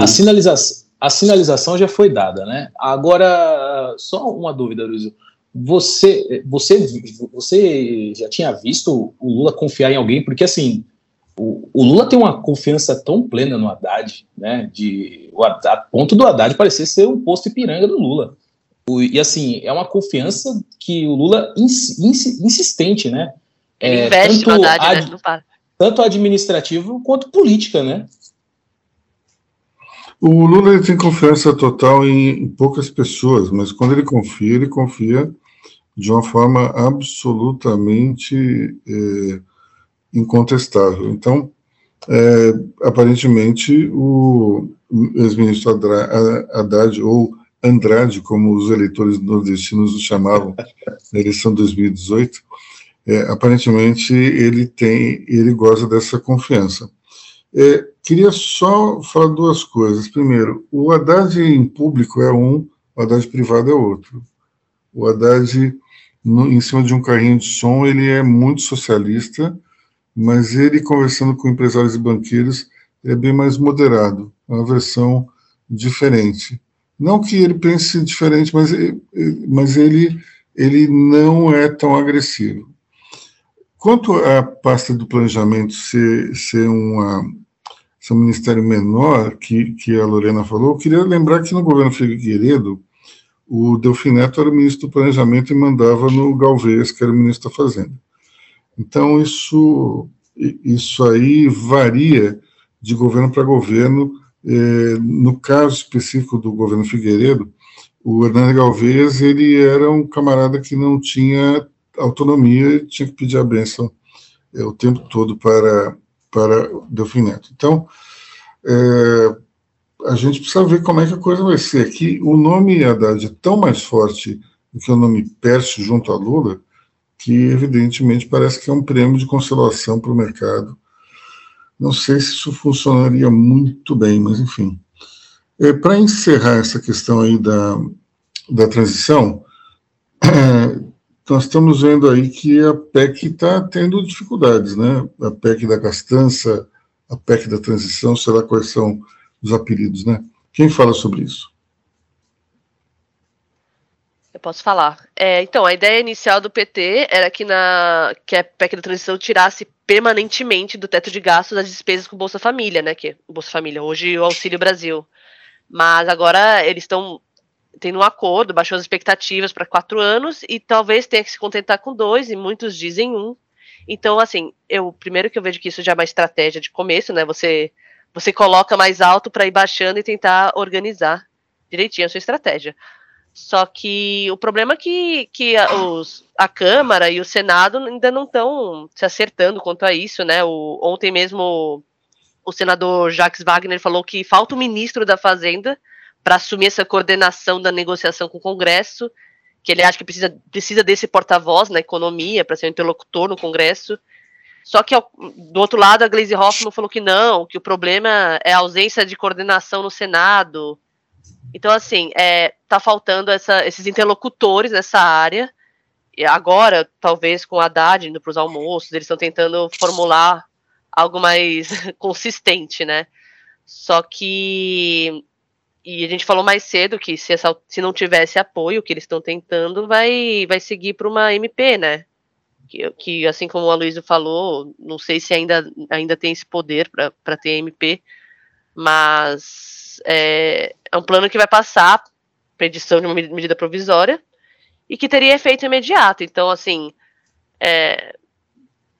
A, a, sinalização, a sinalização já foi dada, né? Agora, só uma dúvida, Luiz. Você, você, você já tinha visto o Lula confiar em alguém? Porque, assim, o, o Lula tem uma confiança tão plena no Haddad, né? De, o, a ponto do Haddad parecer ser um posto Ipiranga do Lula. O, e assim, é uma confiança que o Lula ins, ins, insistente, né? É, investe tanto, Haddad, ad, né? tanto administrativo quanto política, né? O Lula tem confiança total em, poucas pessoas, mas quando ele confia, ele confia de uma forma absolutamente é, incontestável. Então, é, aparentemente, o ex-ministro Haddad, ou Andrade, como os eleitores nordestinos o chamavam na eleição de 2018, é, aparentemente ele tem, ele goza dessa confiança. É, queria só falar duas coisas. Primeiro, o Haddad em público é um, o Haddad privado é outro. O Haddad, no, em cima de um carrinho de som, ele é muito socialista, mas ele, conversando com empresários e banqueiros, é bem mais moderado, é uma versão diferente. Não que ele pense diferente, mas, mas ele, ele não é tão agressivo. Quanto à pasta do planejamento ser, ser, uma, ser um ministério menor, que, que a Lorena falou, eu queria lembrar que no governo Figueiredo, o Delfim Neto era ministro do planejamento e mandava no Galvez, que era o ministro da Fazenda. Então, isso, isso aí varia de governo para governo, é, no caso específico do governo Figueiredo, o Hernando Galvez ele era um camarada que não tinha autonomia e tinha que pedir a benção é, o tempo todo para, para Delfim Neto. Então, é, a gente precisa ver como é que a coisa vai ser. Aqui, o nome Haddad é tão mais forte do que o nome Pércio junto a Lula, que evidentemente parece que é um prêmio de consolação para o mercado não sei se isso funcionaria muito bem, mas enfim. É, Para encerrar essa questão aí da, da transição, é, nós estamos vendo aí que a PEC está tendo dificuldades, né? A PEC da gastança, a PEC da transição, sei lá quais são os apelidos, né? Quem fala sobre isso? Eu posso falar. É, então, a ideia inicial do PT era que, na, que a PEC da transição tirasse permanentemente do teto de gastos as despesas com Bolsa Família, né? Que Bolsa Família, hoje o Auxílio Brasil. Mas agora eles estão tendo um acordo, baixou as expectativas para quatro anos e talvez tenha que se contentar com dois, e muitos dizem um. Então, assim, eu primeiro que eu vejo que isso já é uma estratégia de começo, né? Você você coloca mais alto para ir baixando e tentar organizar direitinho a sua estratégia. Só que o problema é que, que a, os, a Câmara e o Senado ainda não estão se acertando quanto a isso, né? O, ontem mesmo o senador Jacques Wagner falou que falta o ministro da Fazenda para assumir essa coordenação da negociação com o Congresso, que ele acha que precisa, precisa desse porta-voz na economia para ser um interlocutor no Congresso. Só que do outro lado, a Glaze Hoffman falou que não, que o problema é a ausência de coordenação no Senado. Então, assim, é, tá faltando essa, esses interlocutores nessa área. E agora, talvez com a Haddad indo para os almoços, eles estão tentando formular algo mais consistente, né? Só que. E a gente falou mais cedo que se, essa, se não tivesse apoio que eles estão tentando, vai, vai seguir para uma MP, né? Que, que, assim como o Aloysio falou, não sei se ainda, ainda tem esse poder para ter MP, mas é, é um plano que vai passar para edição de uma medida provisória e que teria efeito imediato. Então, assim, é,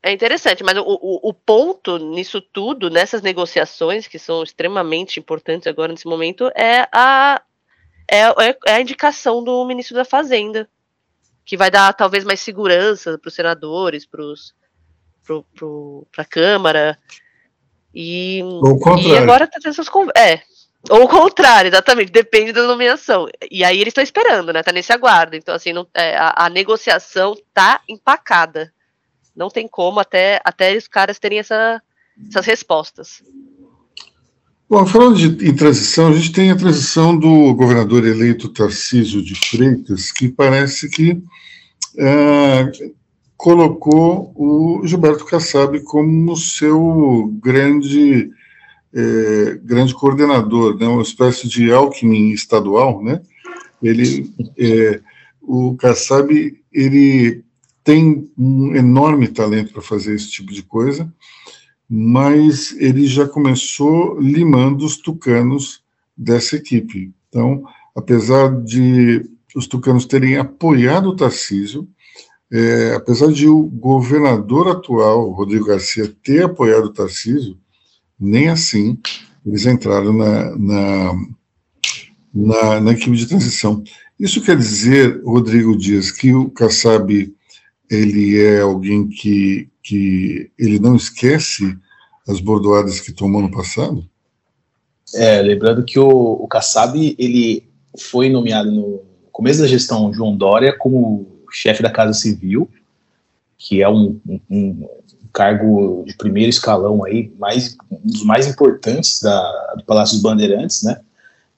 é interessante, mas o, o, o, ponto nisso tudo, nessas negociações, que são extremamente importantes agora nesse momento, é a, é, é, é a indicação do ministro da Fazenda, que vai dar talvez mais segurança para os senadores, para a Câmara. E, e agora tá essas É. Ou o contrário, exatamente, depende da nomeação. E aí eles estão esperando, né? Tá nesse aguardo. Então, assim, não, é, a, a negociação tá empacada. Não tem como até, até os caras terem essa, essas respostas. Bom, falando de, em transição, a gente tem a transição do governador eleito Tarcísio de Freitas, que parece que é, colocou o Gilberto Kassab como seu grande, é, grande coordenador, né, uma espécie de Alckmin estadual, né? Ele, é, o Kassab, ele tem um enorme talento para fazer esse tipo de coisa, mas ele já começou limando os tucanos dessa equipe. Então, apesar de os tucanos terem apoiado o Tarcísio, é, apesar de o governador atual, Rodrigo Garcia, ter apoiado o Tarcísio, nem assim eles entraram na, na, na, na equipe de transição. Isso quer dizer, Rodrigo Dias, que o Kassab ele é alguém que, que ele não esquece as bordoadas que tomou no passado? É, lembrando que o, o Kassab, ele foi nomeado no começo da gestão João Dória como chefe da Casa Civil, que é um, um, um cargo de primeiro escalão aí, mais, um dos mais importantes da, do Palácio dos Bandeirantes, né?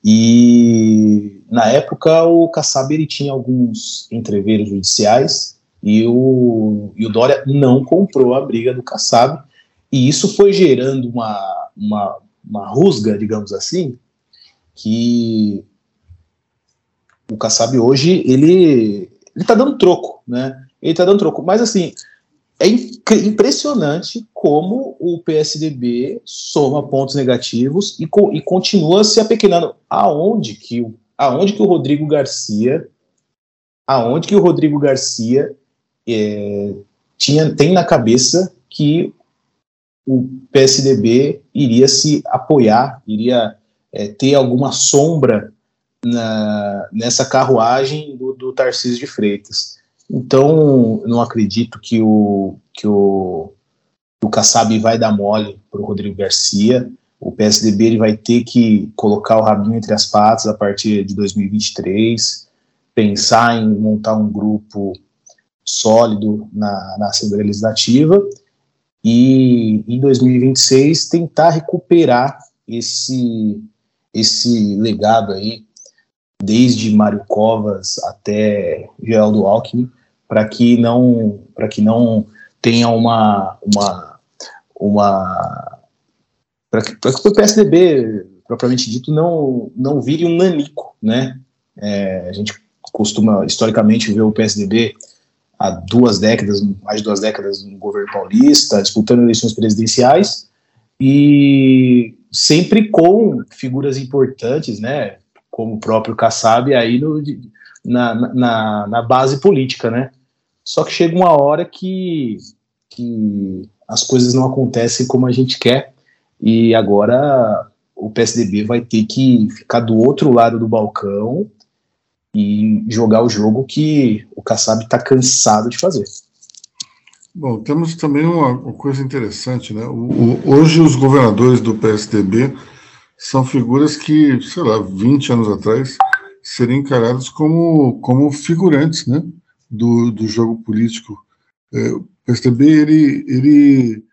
E na época o Kassab ele tinha alguns entreveros judiciais e o, e o Dória não comprou a briga do Kassab, e isso foi gerando uma, uma, uma rusga, digamos assim, que o Kassab hoje, ele ele tá dando troco, né? Ele tá dando troco, mas assim, é impressionante como o PSDB soma pontos negativos e, co e continua se apequenando. Aonde que, aonde que o Rodrigo Garcia, aonde que o Rodrigo Garcia é, tinha, tem na cabeça que o PSDB iria se apoiar, iria é, ter alguma sombra na, nessa carruagem do, do Tarcísio de Freitas. Então, não acredito que o, que o, o Kassab vai dar mole para o Rodrigo Garcia. O PSDB ele vai ter que colocar o rabinho entre as patas a partir de 2023, pensar em montar um grupo sólido na, na Assembleia Legislativa e em 2026 tentar recuperar esse, esse legado aí, desde Mário Covas até Geraldo Alckmin, para que não para que não tenha uma uma uma para que, que o PSDB propriamente dito não não vire um nanico, né? É, a gente costuma historicamente ver o PSDB há duas décadas, mais de duas décadas no governo paulista, disputando eleições presidenciais e sempre com figuras importantes, né, como o próprio Kassab aí no, na, na, na, base política, né. Só que chega uma hora que, que as coisas não acontecem como a gente quer e agora o PSDB vai ter que ficar do outro lado do balcão e jogar o jogo que o Kassab está cansado de fazer. Bom, temos também uma, coisa interessante, né? O, o, hoje os governadores do PSDB são figuras que, sei lá, 20 anos atrás seriam encarados como, como figurantes, né? Do, do jogo político É, o PSDB ele, ele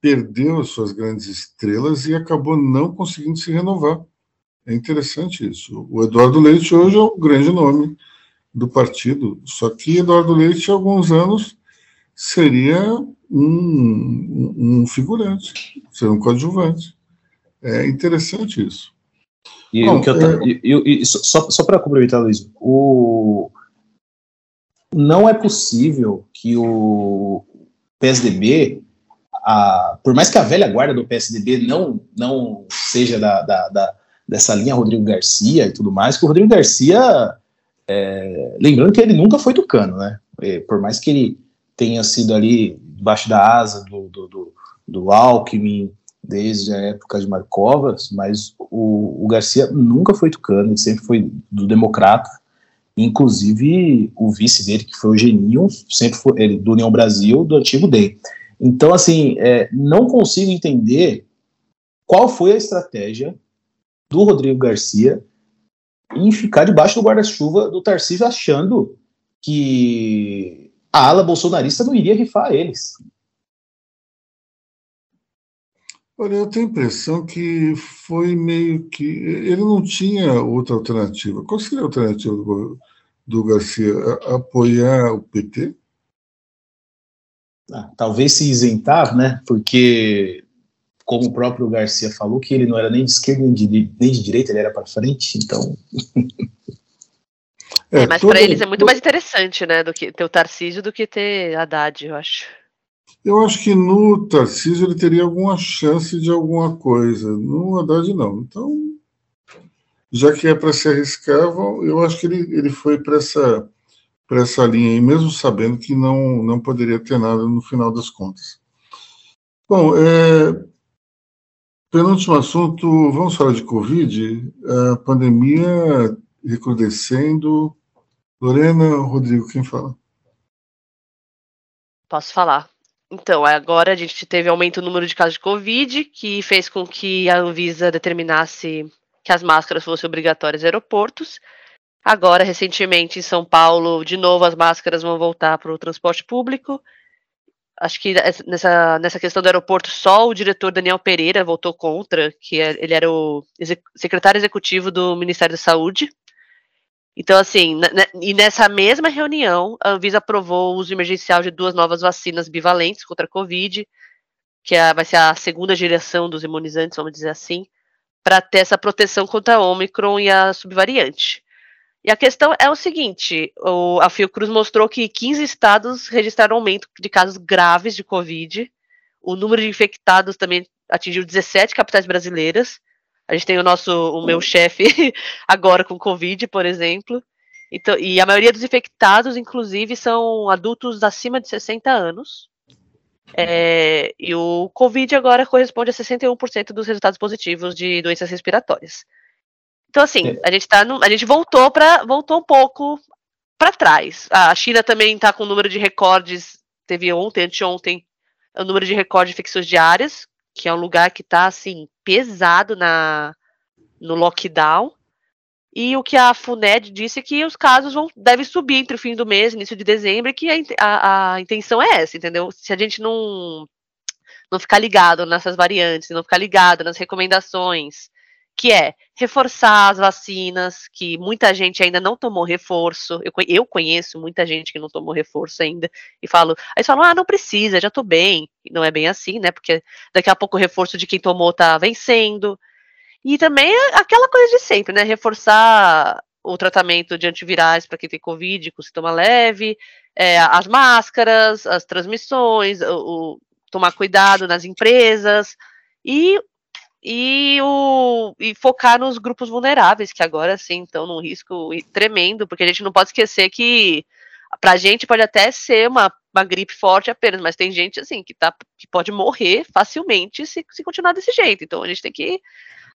perdeu as suas grandes estrelas e acabou não conseguindo se renovar. É interessante isso. O Eduardo Leite hoje é o grande nome do partido, só que Eduardo Leite, há alguns anos, seria um, um figurante, seria um coadjuvante. É interessante isso. E, Bom, eu, é... só, só para complementar, Luiz, o... não é possível que o PSDB, a... por mais que a velha guarda do PSDB não, não seja da, da, da dessa linha Rodrigo Garcia e tudo mais, que o Rodrigo Garcia, é... lembrando que ele nunca foi tucano, né? Por mais que ele tenha sido ali debaixo da asa do, do, do, do Alckmin, desde a época de Marcovas, mas o, o Garcia nunca foi tucano, ele sempre foi do democrata, inclusive o vice dele, que foi o Geninho, sempre foi ele, do União Brasil, do antigo DEM. Então, assim, é, não consigo entender qual foi a estratégia do Rodrigo Garcia em ficar debaixo do guarda-chuva do Tarcísio achando que a ala bolsonarista não iria rifar eles. Olha, eu tenho a impressão que foi meio que. Ele não tinha outra alternativa. Qual seria a alternativa do, do Garcia? A, apoiar o PT? Ah, talvez se isentar, né? Porque, como o próprio Garcia falou, que ele não era nem de esquerda nem de, nem de direita, ele era para frente, então. É, mas para eles é muito mais interessante, né, do que ter o Tarcísio do que ter Haddad, eu acho. Eu acho que no Tarcísio ele teria alguma chance de alguma coisa. No Haddad, não. Então, já que é para se arriscar, eu acho que ele, ele foi para essa, essa linha aí, mesmo sabendo que não, não poderia ter nada no final das contas. Bom, é, penúltimo assunto, vamos falar de Covid. A pandemia recrudescendo. Lorena, Rodrigo, quem fala? Posso falar. Então, agora a gente teve aumento no número de casos de Covid, que fez com que a Anvisa determinasse que as máscaras fossem obrigatórias em aeroportos. Agora, recentemente, em São Paulo, de novo as máscaras vão voltar para o transporte público. Acho que nessa, nessa questão do aeroporto, só o diretor Daniel Pereira votou contra, que é, ele era o secretário executivo do Ministério da Saúde. Então, assim, e nessa mesma reunião, a Anvisa aprovou o uso emergencial de duas novas vacinas bivalentes contra a Covid, que é, vai ser a segunda geração dos imunizantes, vamos dizer assim, para ter essa proteção contra a Omicron e a subvariante. E a questão é o seguinte: o, a Fiocruz mostrou que 15 estados registraram aumento de casos graves de Covid. O número de infectados também atingiu 17 capitais brasileiras. A gente tem o nosso, o meu chefe agora com Covid, por exemplo. Então, e a maioria dos infectados, inclusive, são adultos acima de 60 anos. É, e o Covid agora corresponde a 61% dos resultados positivos de doenças respiratórias. Então, assim, é. a gente tá no, a gente voltou para voltou um pouco para trás. A China também está com um número de recordes. Teve ontem, anteontem, o número de recordes de infecções diárias, que é um lugar que está assim pesado na no lockdown. E o que a FUNED disse é que os casos vão, devem subir entre o fim do mês, início de dezembro, e que a, a, a intenção é essa, entendeu? Se a gente não não ficar ligado nessas variantes, não ficar ligado nas recomendações, que é reforçar as vacinas, que muita gente ainda não tomou reforço. Eu, eu conheço muita gente que não tomou reforço ainda, e falo, aí falam, ah, não precisa, já tô bem. E não é bem assim, né? Porque daqui a pouco o reforço de quem tomou tá vencendo. E também aquela coisa de sempre, né? Reforçar o tratamento de antivirais para quem tem Covid com sintoma leve, é, as máscaras, as transmissões, o, o tomar cuidado nas empresas. E e, o, e focar nos grupos vulneráveis, que agora sim estão num risco tremendo, porque a gente não pode esquecer que para a gente pode até ser uma, uma gripe forte apenas, mas tem gente assim que, tá, que pode morrer facilmente se, se continuar desse jeito. Então a gente tem que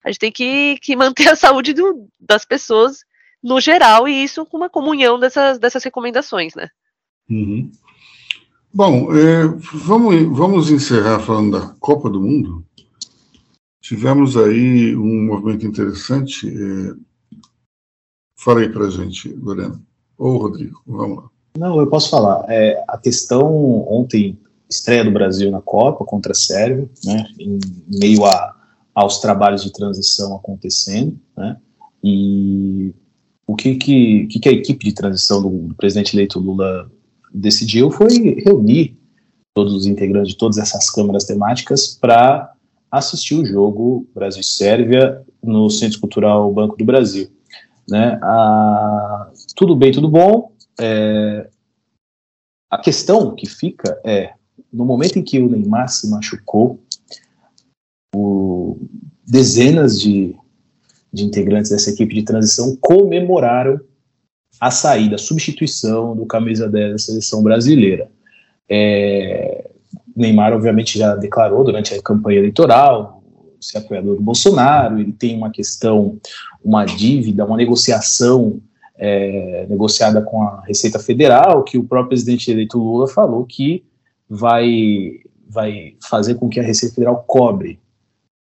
a gente tem que, que manter a saúde do, das pessoas no geral, e isso com uma comunhão dessas, dessas recomendações, né? Uhum. Bom, é, vamos, vamos encerrar falando da Copa do Mundo. Tivemos aí um movimento interessante. É... Fala aí para gente, Lorena. Ou Rodrigo, vamos lá. Não, eu posso falar. É, a questão ontem, estreia do Brasil na Copa contra a Sérvia, né, em meio a, aos trabalhos de transição acontecendo, né, e o que, que, que a equipe de transição do presidente eleito Lula decidiu foi reunir todos os integrantes de todas essas câmaras temáticas para assistir o jogo Brasil-Sérvia no Centro Cultural Banco do Brasil. Né? Ah, tudo bem, tudo bom. É, a questão que fica é, no momento em que o Neymar se machucou, o, dezenas de, de integrantes dessa equipe de transição comemoraram a saída, a substituição do camisa 10 da seleção brasileira. É, Neymar, obviamente, já declarou durante a campanha eleitoral ser apoiador do Bolsonaro, ele tem uma questão, uma dívida, uma negociação é, negociada com a Receita Federal, que o próprio presidente eleito Lula falou que vai, vai fazer com que a Receita Federal cobre,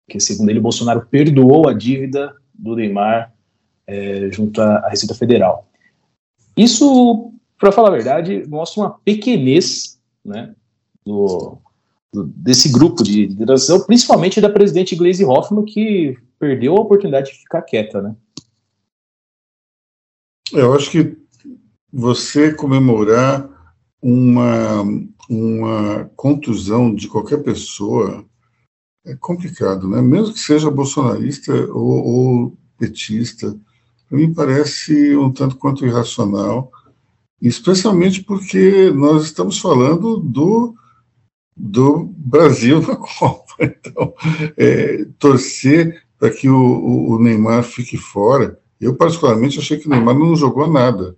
que segundo ele, Bolsonaro perdoou a dívida do Neymar é, junto à Receita Federal. Isso, para falar a verdade, mostra uma pequenez né, do, do, desse grupo de liderança, principalmente da presidente Gleisi Hoffmann, que perdeu a oportunidade de ficar quieta. Né? Eu acho que você comemorar uma, uma contusão de qualquer pessoa é complicado, né? Mesmo que seja bolsonarista ou, ou petista, para mim parece um tanto quanto irracional, especialmente porque nós estamos falando do, do Brasil na Copa. Então, é, torcer para que o, o Neymar fique fora eu, particularmente, achei que o Neymar não jogou nada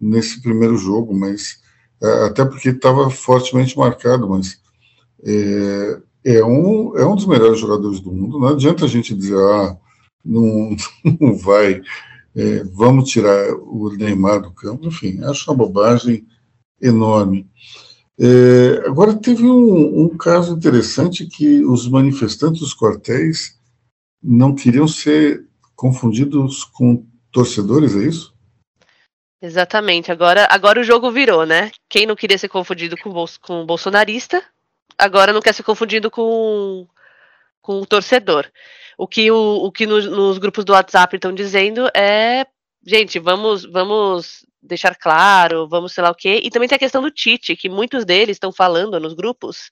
nesse primeiro jogo, mas é, até porque estava fortemente marcado, mas é, é, um, é um dos melhores jogadores do mundo. Não adianta a gente dizer, ah, não, não vai, é, vamos tirar o Neymar do campo. Enfim, acho uma bobagem enorme. É, agora, teve um, um, caso interessante que os manifestantes dos quartéis não queriam ser confundidos com torcedores, é isso? Exatamente. Agora, agora o jogo virou, né? Quem não queria ser confundido com, com bolsonarista, agora não quer ser confundido com, com o torcedor. O que, o, o que no, nos grupos do WhatsApp estão dizendo é, gente, vamos, vamos deixar claro, vamos sei lá o quê. E também tem a questão do Tite, que muitos deles estão falando nos grupos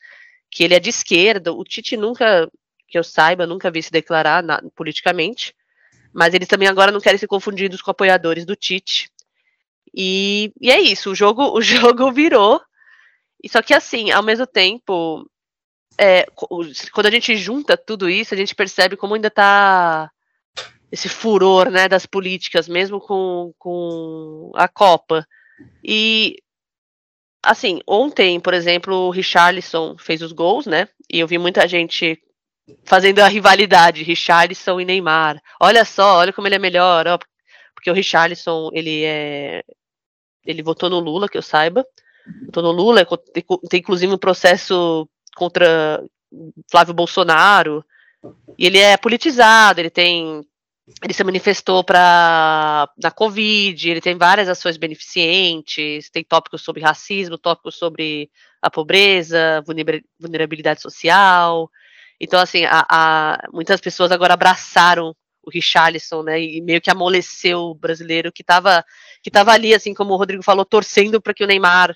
que ele é de esquerda. O Tite nunca, que eu saiba, nunca vi se declarar na, politicamente. Mas eles também agora não querem ser confundidos com apoiadores do Tite. E, e é isso, o jogo, o jogo virou. E só que assim, ao mesmo tempo, é, quando a gente junta tudo isso, a gente percebe como ainda está esse furor né, das políticas, mesmo com, com a Copa. E assim, ontem, por exemplo, o Richarlison fez os gols, né? E eu vi muita gente fazendo a rivalidade, Richarlison e Neymar. Olha só, olha como ele é melhor, ó, porque o Richarlison, ele é ele votou no Lula, que eu saiba. Votou no Lula, tem inclusive um processo contra Flávio Bolsonaro. E ele é politizado, ele tem ele se manifestou para na Covid, ele tem várias ações beneficentes, tem tópicos sobre racismo, tópicos sobre a pobreza, vulnerabilidade social. Então, assim, a, a, muitas pessoas agora abraçaram o Richarlison, né, e meio que amoleceu o brasileiro que estava que tava ali, assim, como o Rodrigo falou, torcendo para que o Neymar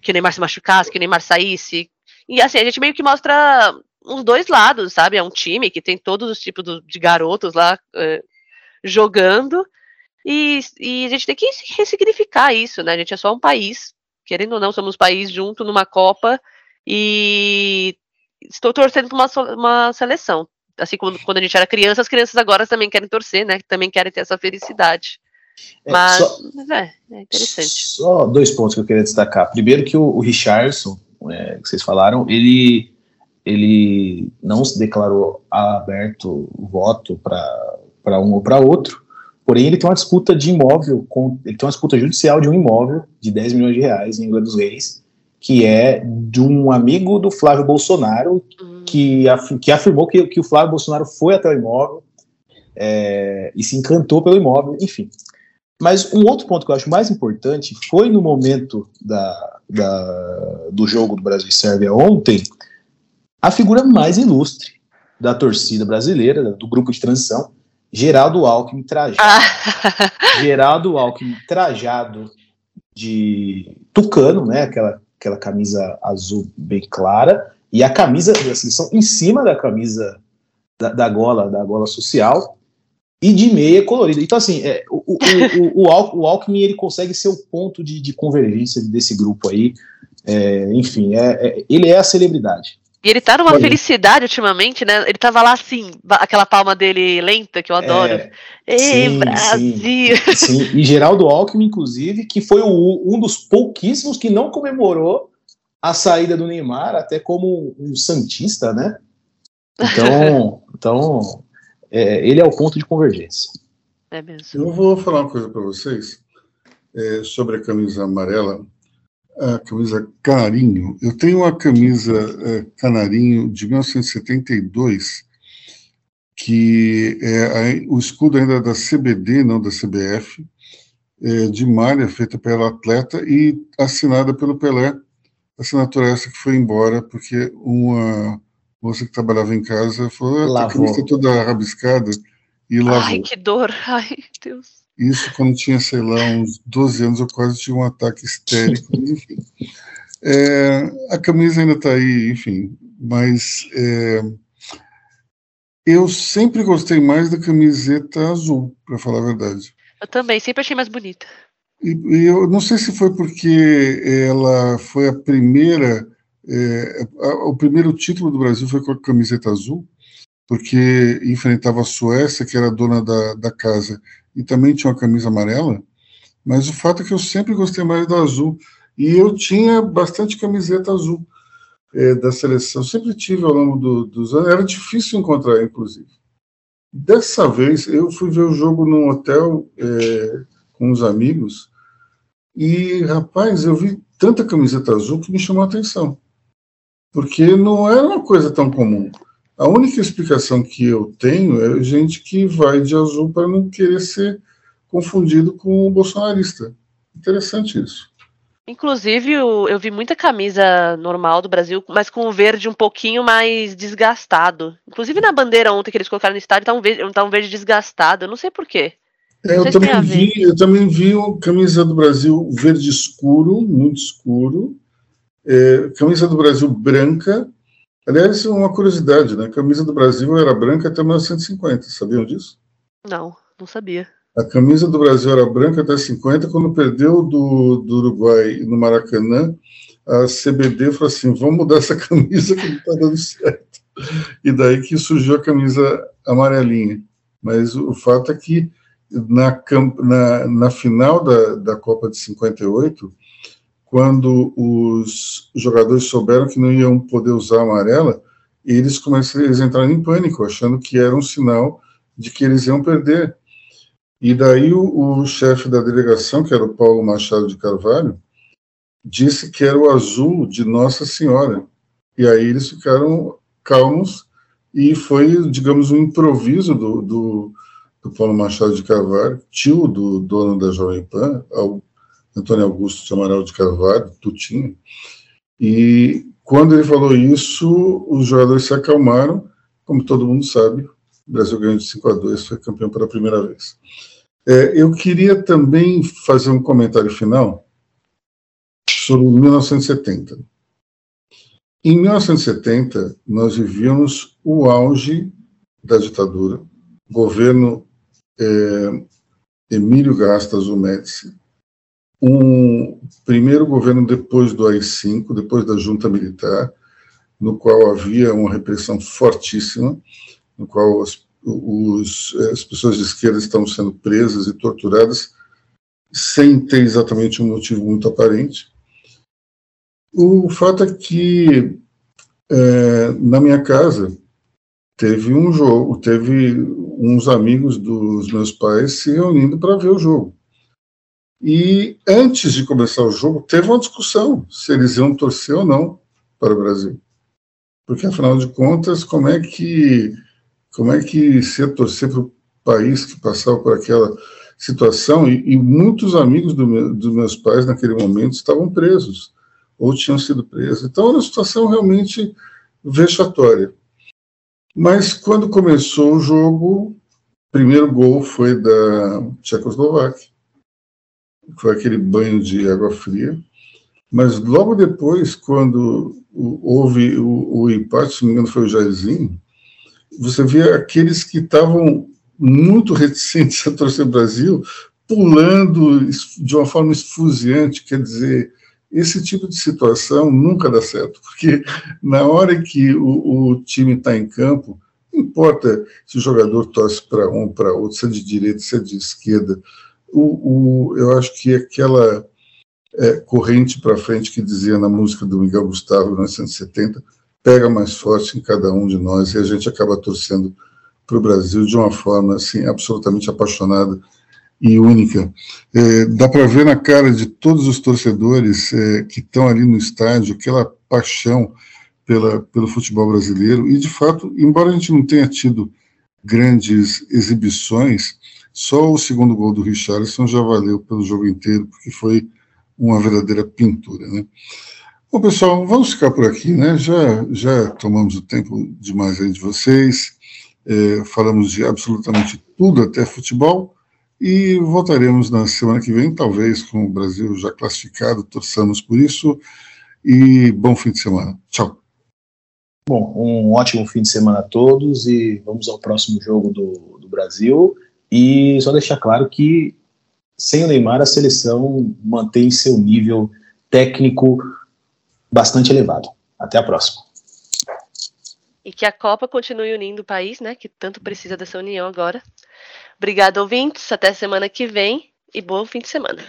que o Neymar se machucasse, que o Neymar saísse. E assim, a gente meio que mostra os dois lados, sabe? É um time que tem todos os tipos de garotos lá é, jogando, e, e a gente tem que ressignificar isso, né? A gente é só um país, querendo ou não, somos um país junto numa Copa, e estou torcendo para uma, uma seleção. Assim como quando a gente era criança, as crianças agora também querem torcer, né? Também querem ter essa felicidade. É, mas, só, mas é, é, interessante. Só dois pontos que eu queria destacar. Primeiro que o, o Richardson, é, que vocês falaram, ele, ele não se declarou aberto o voto para um ou para outro, porém ele tem uma disputa de imóvel, com, ele tem uma disputa judicial de um imóvel de 10 milhões de reais em Angra dos Reis, que é de um amigo do Flávio Bolsonaro, uhum. que, af, que afirmou que, que o Flávio Bolsonaro foi até o imóvel é, e se encantou pelo imóvel, enfim. Mas um outro ponto que eu acho mais importante foi no momento da, da, do jogo do Brasil e Sérvia ontem, a figura mais ilustre da torcida brasileira, do grupo de transição, Geraldo Alckmin trajado. Ah. Geraldo Alckmin trajado de tucano, né? Aquela, aquela camisa azul bem clara, e a camisa da seleção em cima da camisa da, da gola, da gola social, e de meia colorida. Então, assim, é, o, o, o, o, o Alckmin ele consegue ser o ponto de, de convergência desse grupo aí. É, enfim, é, é, ele é a celebridade. E ele tá numa Olha. felicidade ultimamente, né? Ele tava lá assim, aquela palma dele lenta, que eu adoro. É, Ei, sim, Brasil! Sim, sim, E Geraldo Alckmin, inclusive, que foi o, um dos pouquíssimos que não comemorou a saída do Neymar, até como um Santista, né? Então, então é, ele é o ponto de convergência. É mesmo. Eu vou falar uma coisa para vocês é, sobre a camisa amarela a camisa Canarinho. Eu tenho uma camisa é, Canarinho de 1972, que é a, o escudo ainda da CBD, não da CBF, é, de malha, feita pela atleta e assinada pelo Pelé. Assinatura essa que foi embora, porque uma moça que trabalhava em casa falou: ah, a camisa está toda rabiscada e lavou. Ai, que dor! Ai, Deus. Isso quando tinha, sei lá, uns 12 anos, eu quase tive um ataque histérico, enfim. É, a camisa ainda está aí, enfim, mas é, eu sempre gostei mais da camiseta azul, para falar a verdade. Eu também, sempre achei mais bonita. E, e eu não sei se foi porque ela foi a primeira, é, a, o primeiro título do Brasil foi com a camiseta azul, porque enfrentava a Suécia, que era dona da, da casa, e também tinha uma camisa amarela, mas o fato é que eu sempre gostei mais do azul. E eu tinha bastante camiseta azul é, da seleção, sempre tive ao longo do, dos anos, era difícil encontrar, inclusive. Dessa vez, eu fui ver o jogo num hotel é, com os amigos, e, rapaz, eu vi tanta camiseta azul que me chamou a atenção, porque não era uma coisa tão comum. A única explicação que eu tenho é gente que vai de azul para não querer ser confundido com o bolsonarista. Interessante isso. Inclusive, eu, vi muita camisa normal do Brasil, mas com o verde um pouquinho mais desgastado. Inclusive na bandeira ontem que eles colocaram no estádio, tá um verde, tá um verde desgastado. Eu não sei porquê. É, eu, também vi, eu também vi camisa do Brasil verde escuro, muito escuro. É, camisa do Brasil branca, Aliás, uma curiosidade, né? A camisa do Brasil era branca até 1950, sabiam disso? Não, não sabia. A camisa do Brasil era branca até 50, quando perdeu do, do Uruguai no Maracanã, a CBD falou assim: vamos mudar essa camisa que não está dando certo. E daí que surgiu a camisa amarelinha. Mas o, fato é que na, na, na final da, da Copa de 58, quando os jogadores souberam que não iam poder usar a amarela, eles começaram a entrar em pânico, achando que era um sinal de que eles iam perder. E daí o, o chefe da delegação, que era o Paulo Machado de Carvalho, disse que era o azul de Nossa Senhora. E aí eles ficaram calmos e foi, digamos, um improviso do, do, do Paulo Machado de Carvalho, tio do dono da Jovem Pan, ao Antônio Augusto de Amaral de Carvalho, Tutinho, e quando ele falou isso, os jogadores se acalmaram, como todo mundo sabe, o Brasil ganhou de 5 a 2, foi campeão pela primeira vez. É, eu queria também fazer um comentário final sobre 1970. Em 1970, nós vivíamos o auge da ditadura, governo é, Emílio Gastas Médici, um primeiro governo depois do AI-5, depois da junta militar, no qual havia uma repressão fortíssima, no qual as, os, as pessoas de esquerda estão sendo presas e torturadas sem ter exatamente um motivo muito aparente. O fato é que é, na minha casa teve um jogo, teve uns amigos dos meus pais se reunindo para ver o jogo. E antes de começar o jogo, teve uma discussão se eles iam torcer ou não para o Brasil. Porque, afinal de contas, como é que, como é que se torcer para o país que passava por aquela situação e, e muitos amigos do meu, dos meus pais naquele momento estavam presos ou tinham sido presos. Então era uma situação realmente vexatória. Mas quando começou o jogo, o primeiro gol foi da Tchecoslováquia. Foi aquele banho de água fria. Mas logo depois, quando houve o, o empate, se não me engano foi o Jairzinho, você via aqueles que estavam muito reticentes a torcer Brasil pulando de uma forma esfuziante, quer dizer, esse tipo de situação nunca dá certo, porque na hora que o, o time está em campo, não importa se o jogador torce para um, para outro, se é de direita, se é de esquerda, o, o eu acho que aquela é, corrente para frente que dizia na música do Miguel Gustavo, 1970, pega mais forte em cada um de nós e a gente acaba torcendo para o Brasil de uma forma assim absolutamente apaixonada e única. É, dá para ver na cara de todos os torcedores é, que estão ali no estádio aquela paixão pela, pelo futebol brasileiro e de fato, embora a gente não tenha tido grandes exibições, só o segundo gol do Richarlison já valeu pelo jogo inteiro, porque foi uma verdadeira pintura, né? Bom, pessoal, vamos ficar por aqui, né? Já, já tomamos o tempo demais aí de vocês, é, falamos de absolutamente tudo, até futebol, e voltaremos na semana que vem, talvez com o Brasil já classificado, torçamos por isso, e bom fim de semana. Tchau. Bom, um ótimo fim de semana a todos e vamos ao próximo jogo do, do Brasil. E só deixar claro que sem o Neymar, a seleção mantém seu nível técnico bastante elevado. Até a próxima. E que a Copa continue unindo o país, né? Que tanto precisa dessa união agora. Obrigado, ouvintes. Até semana que vem e bom fim de semana.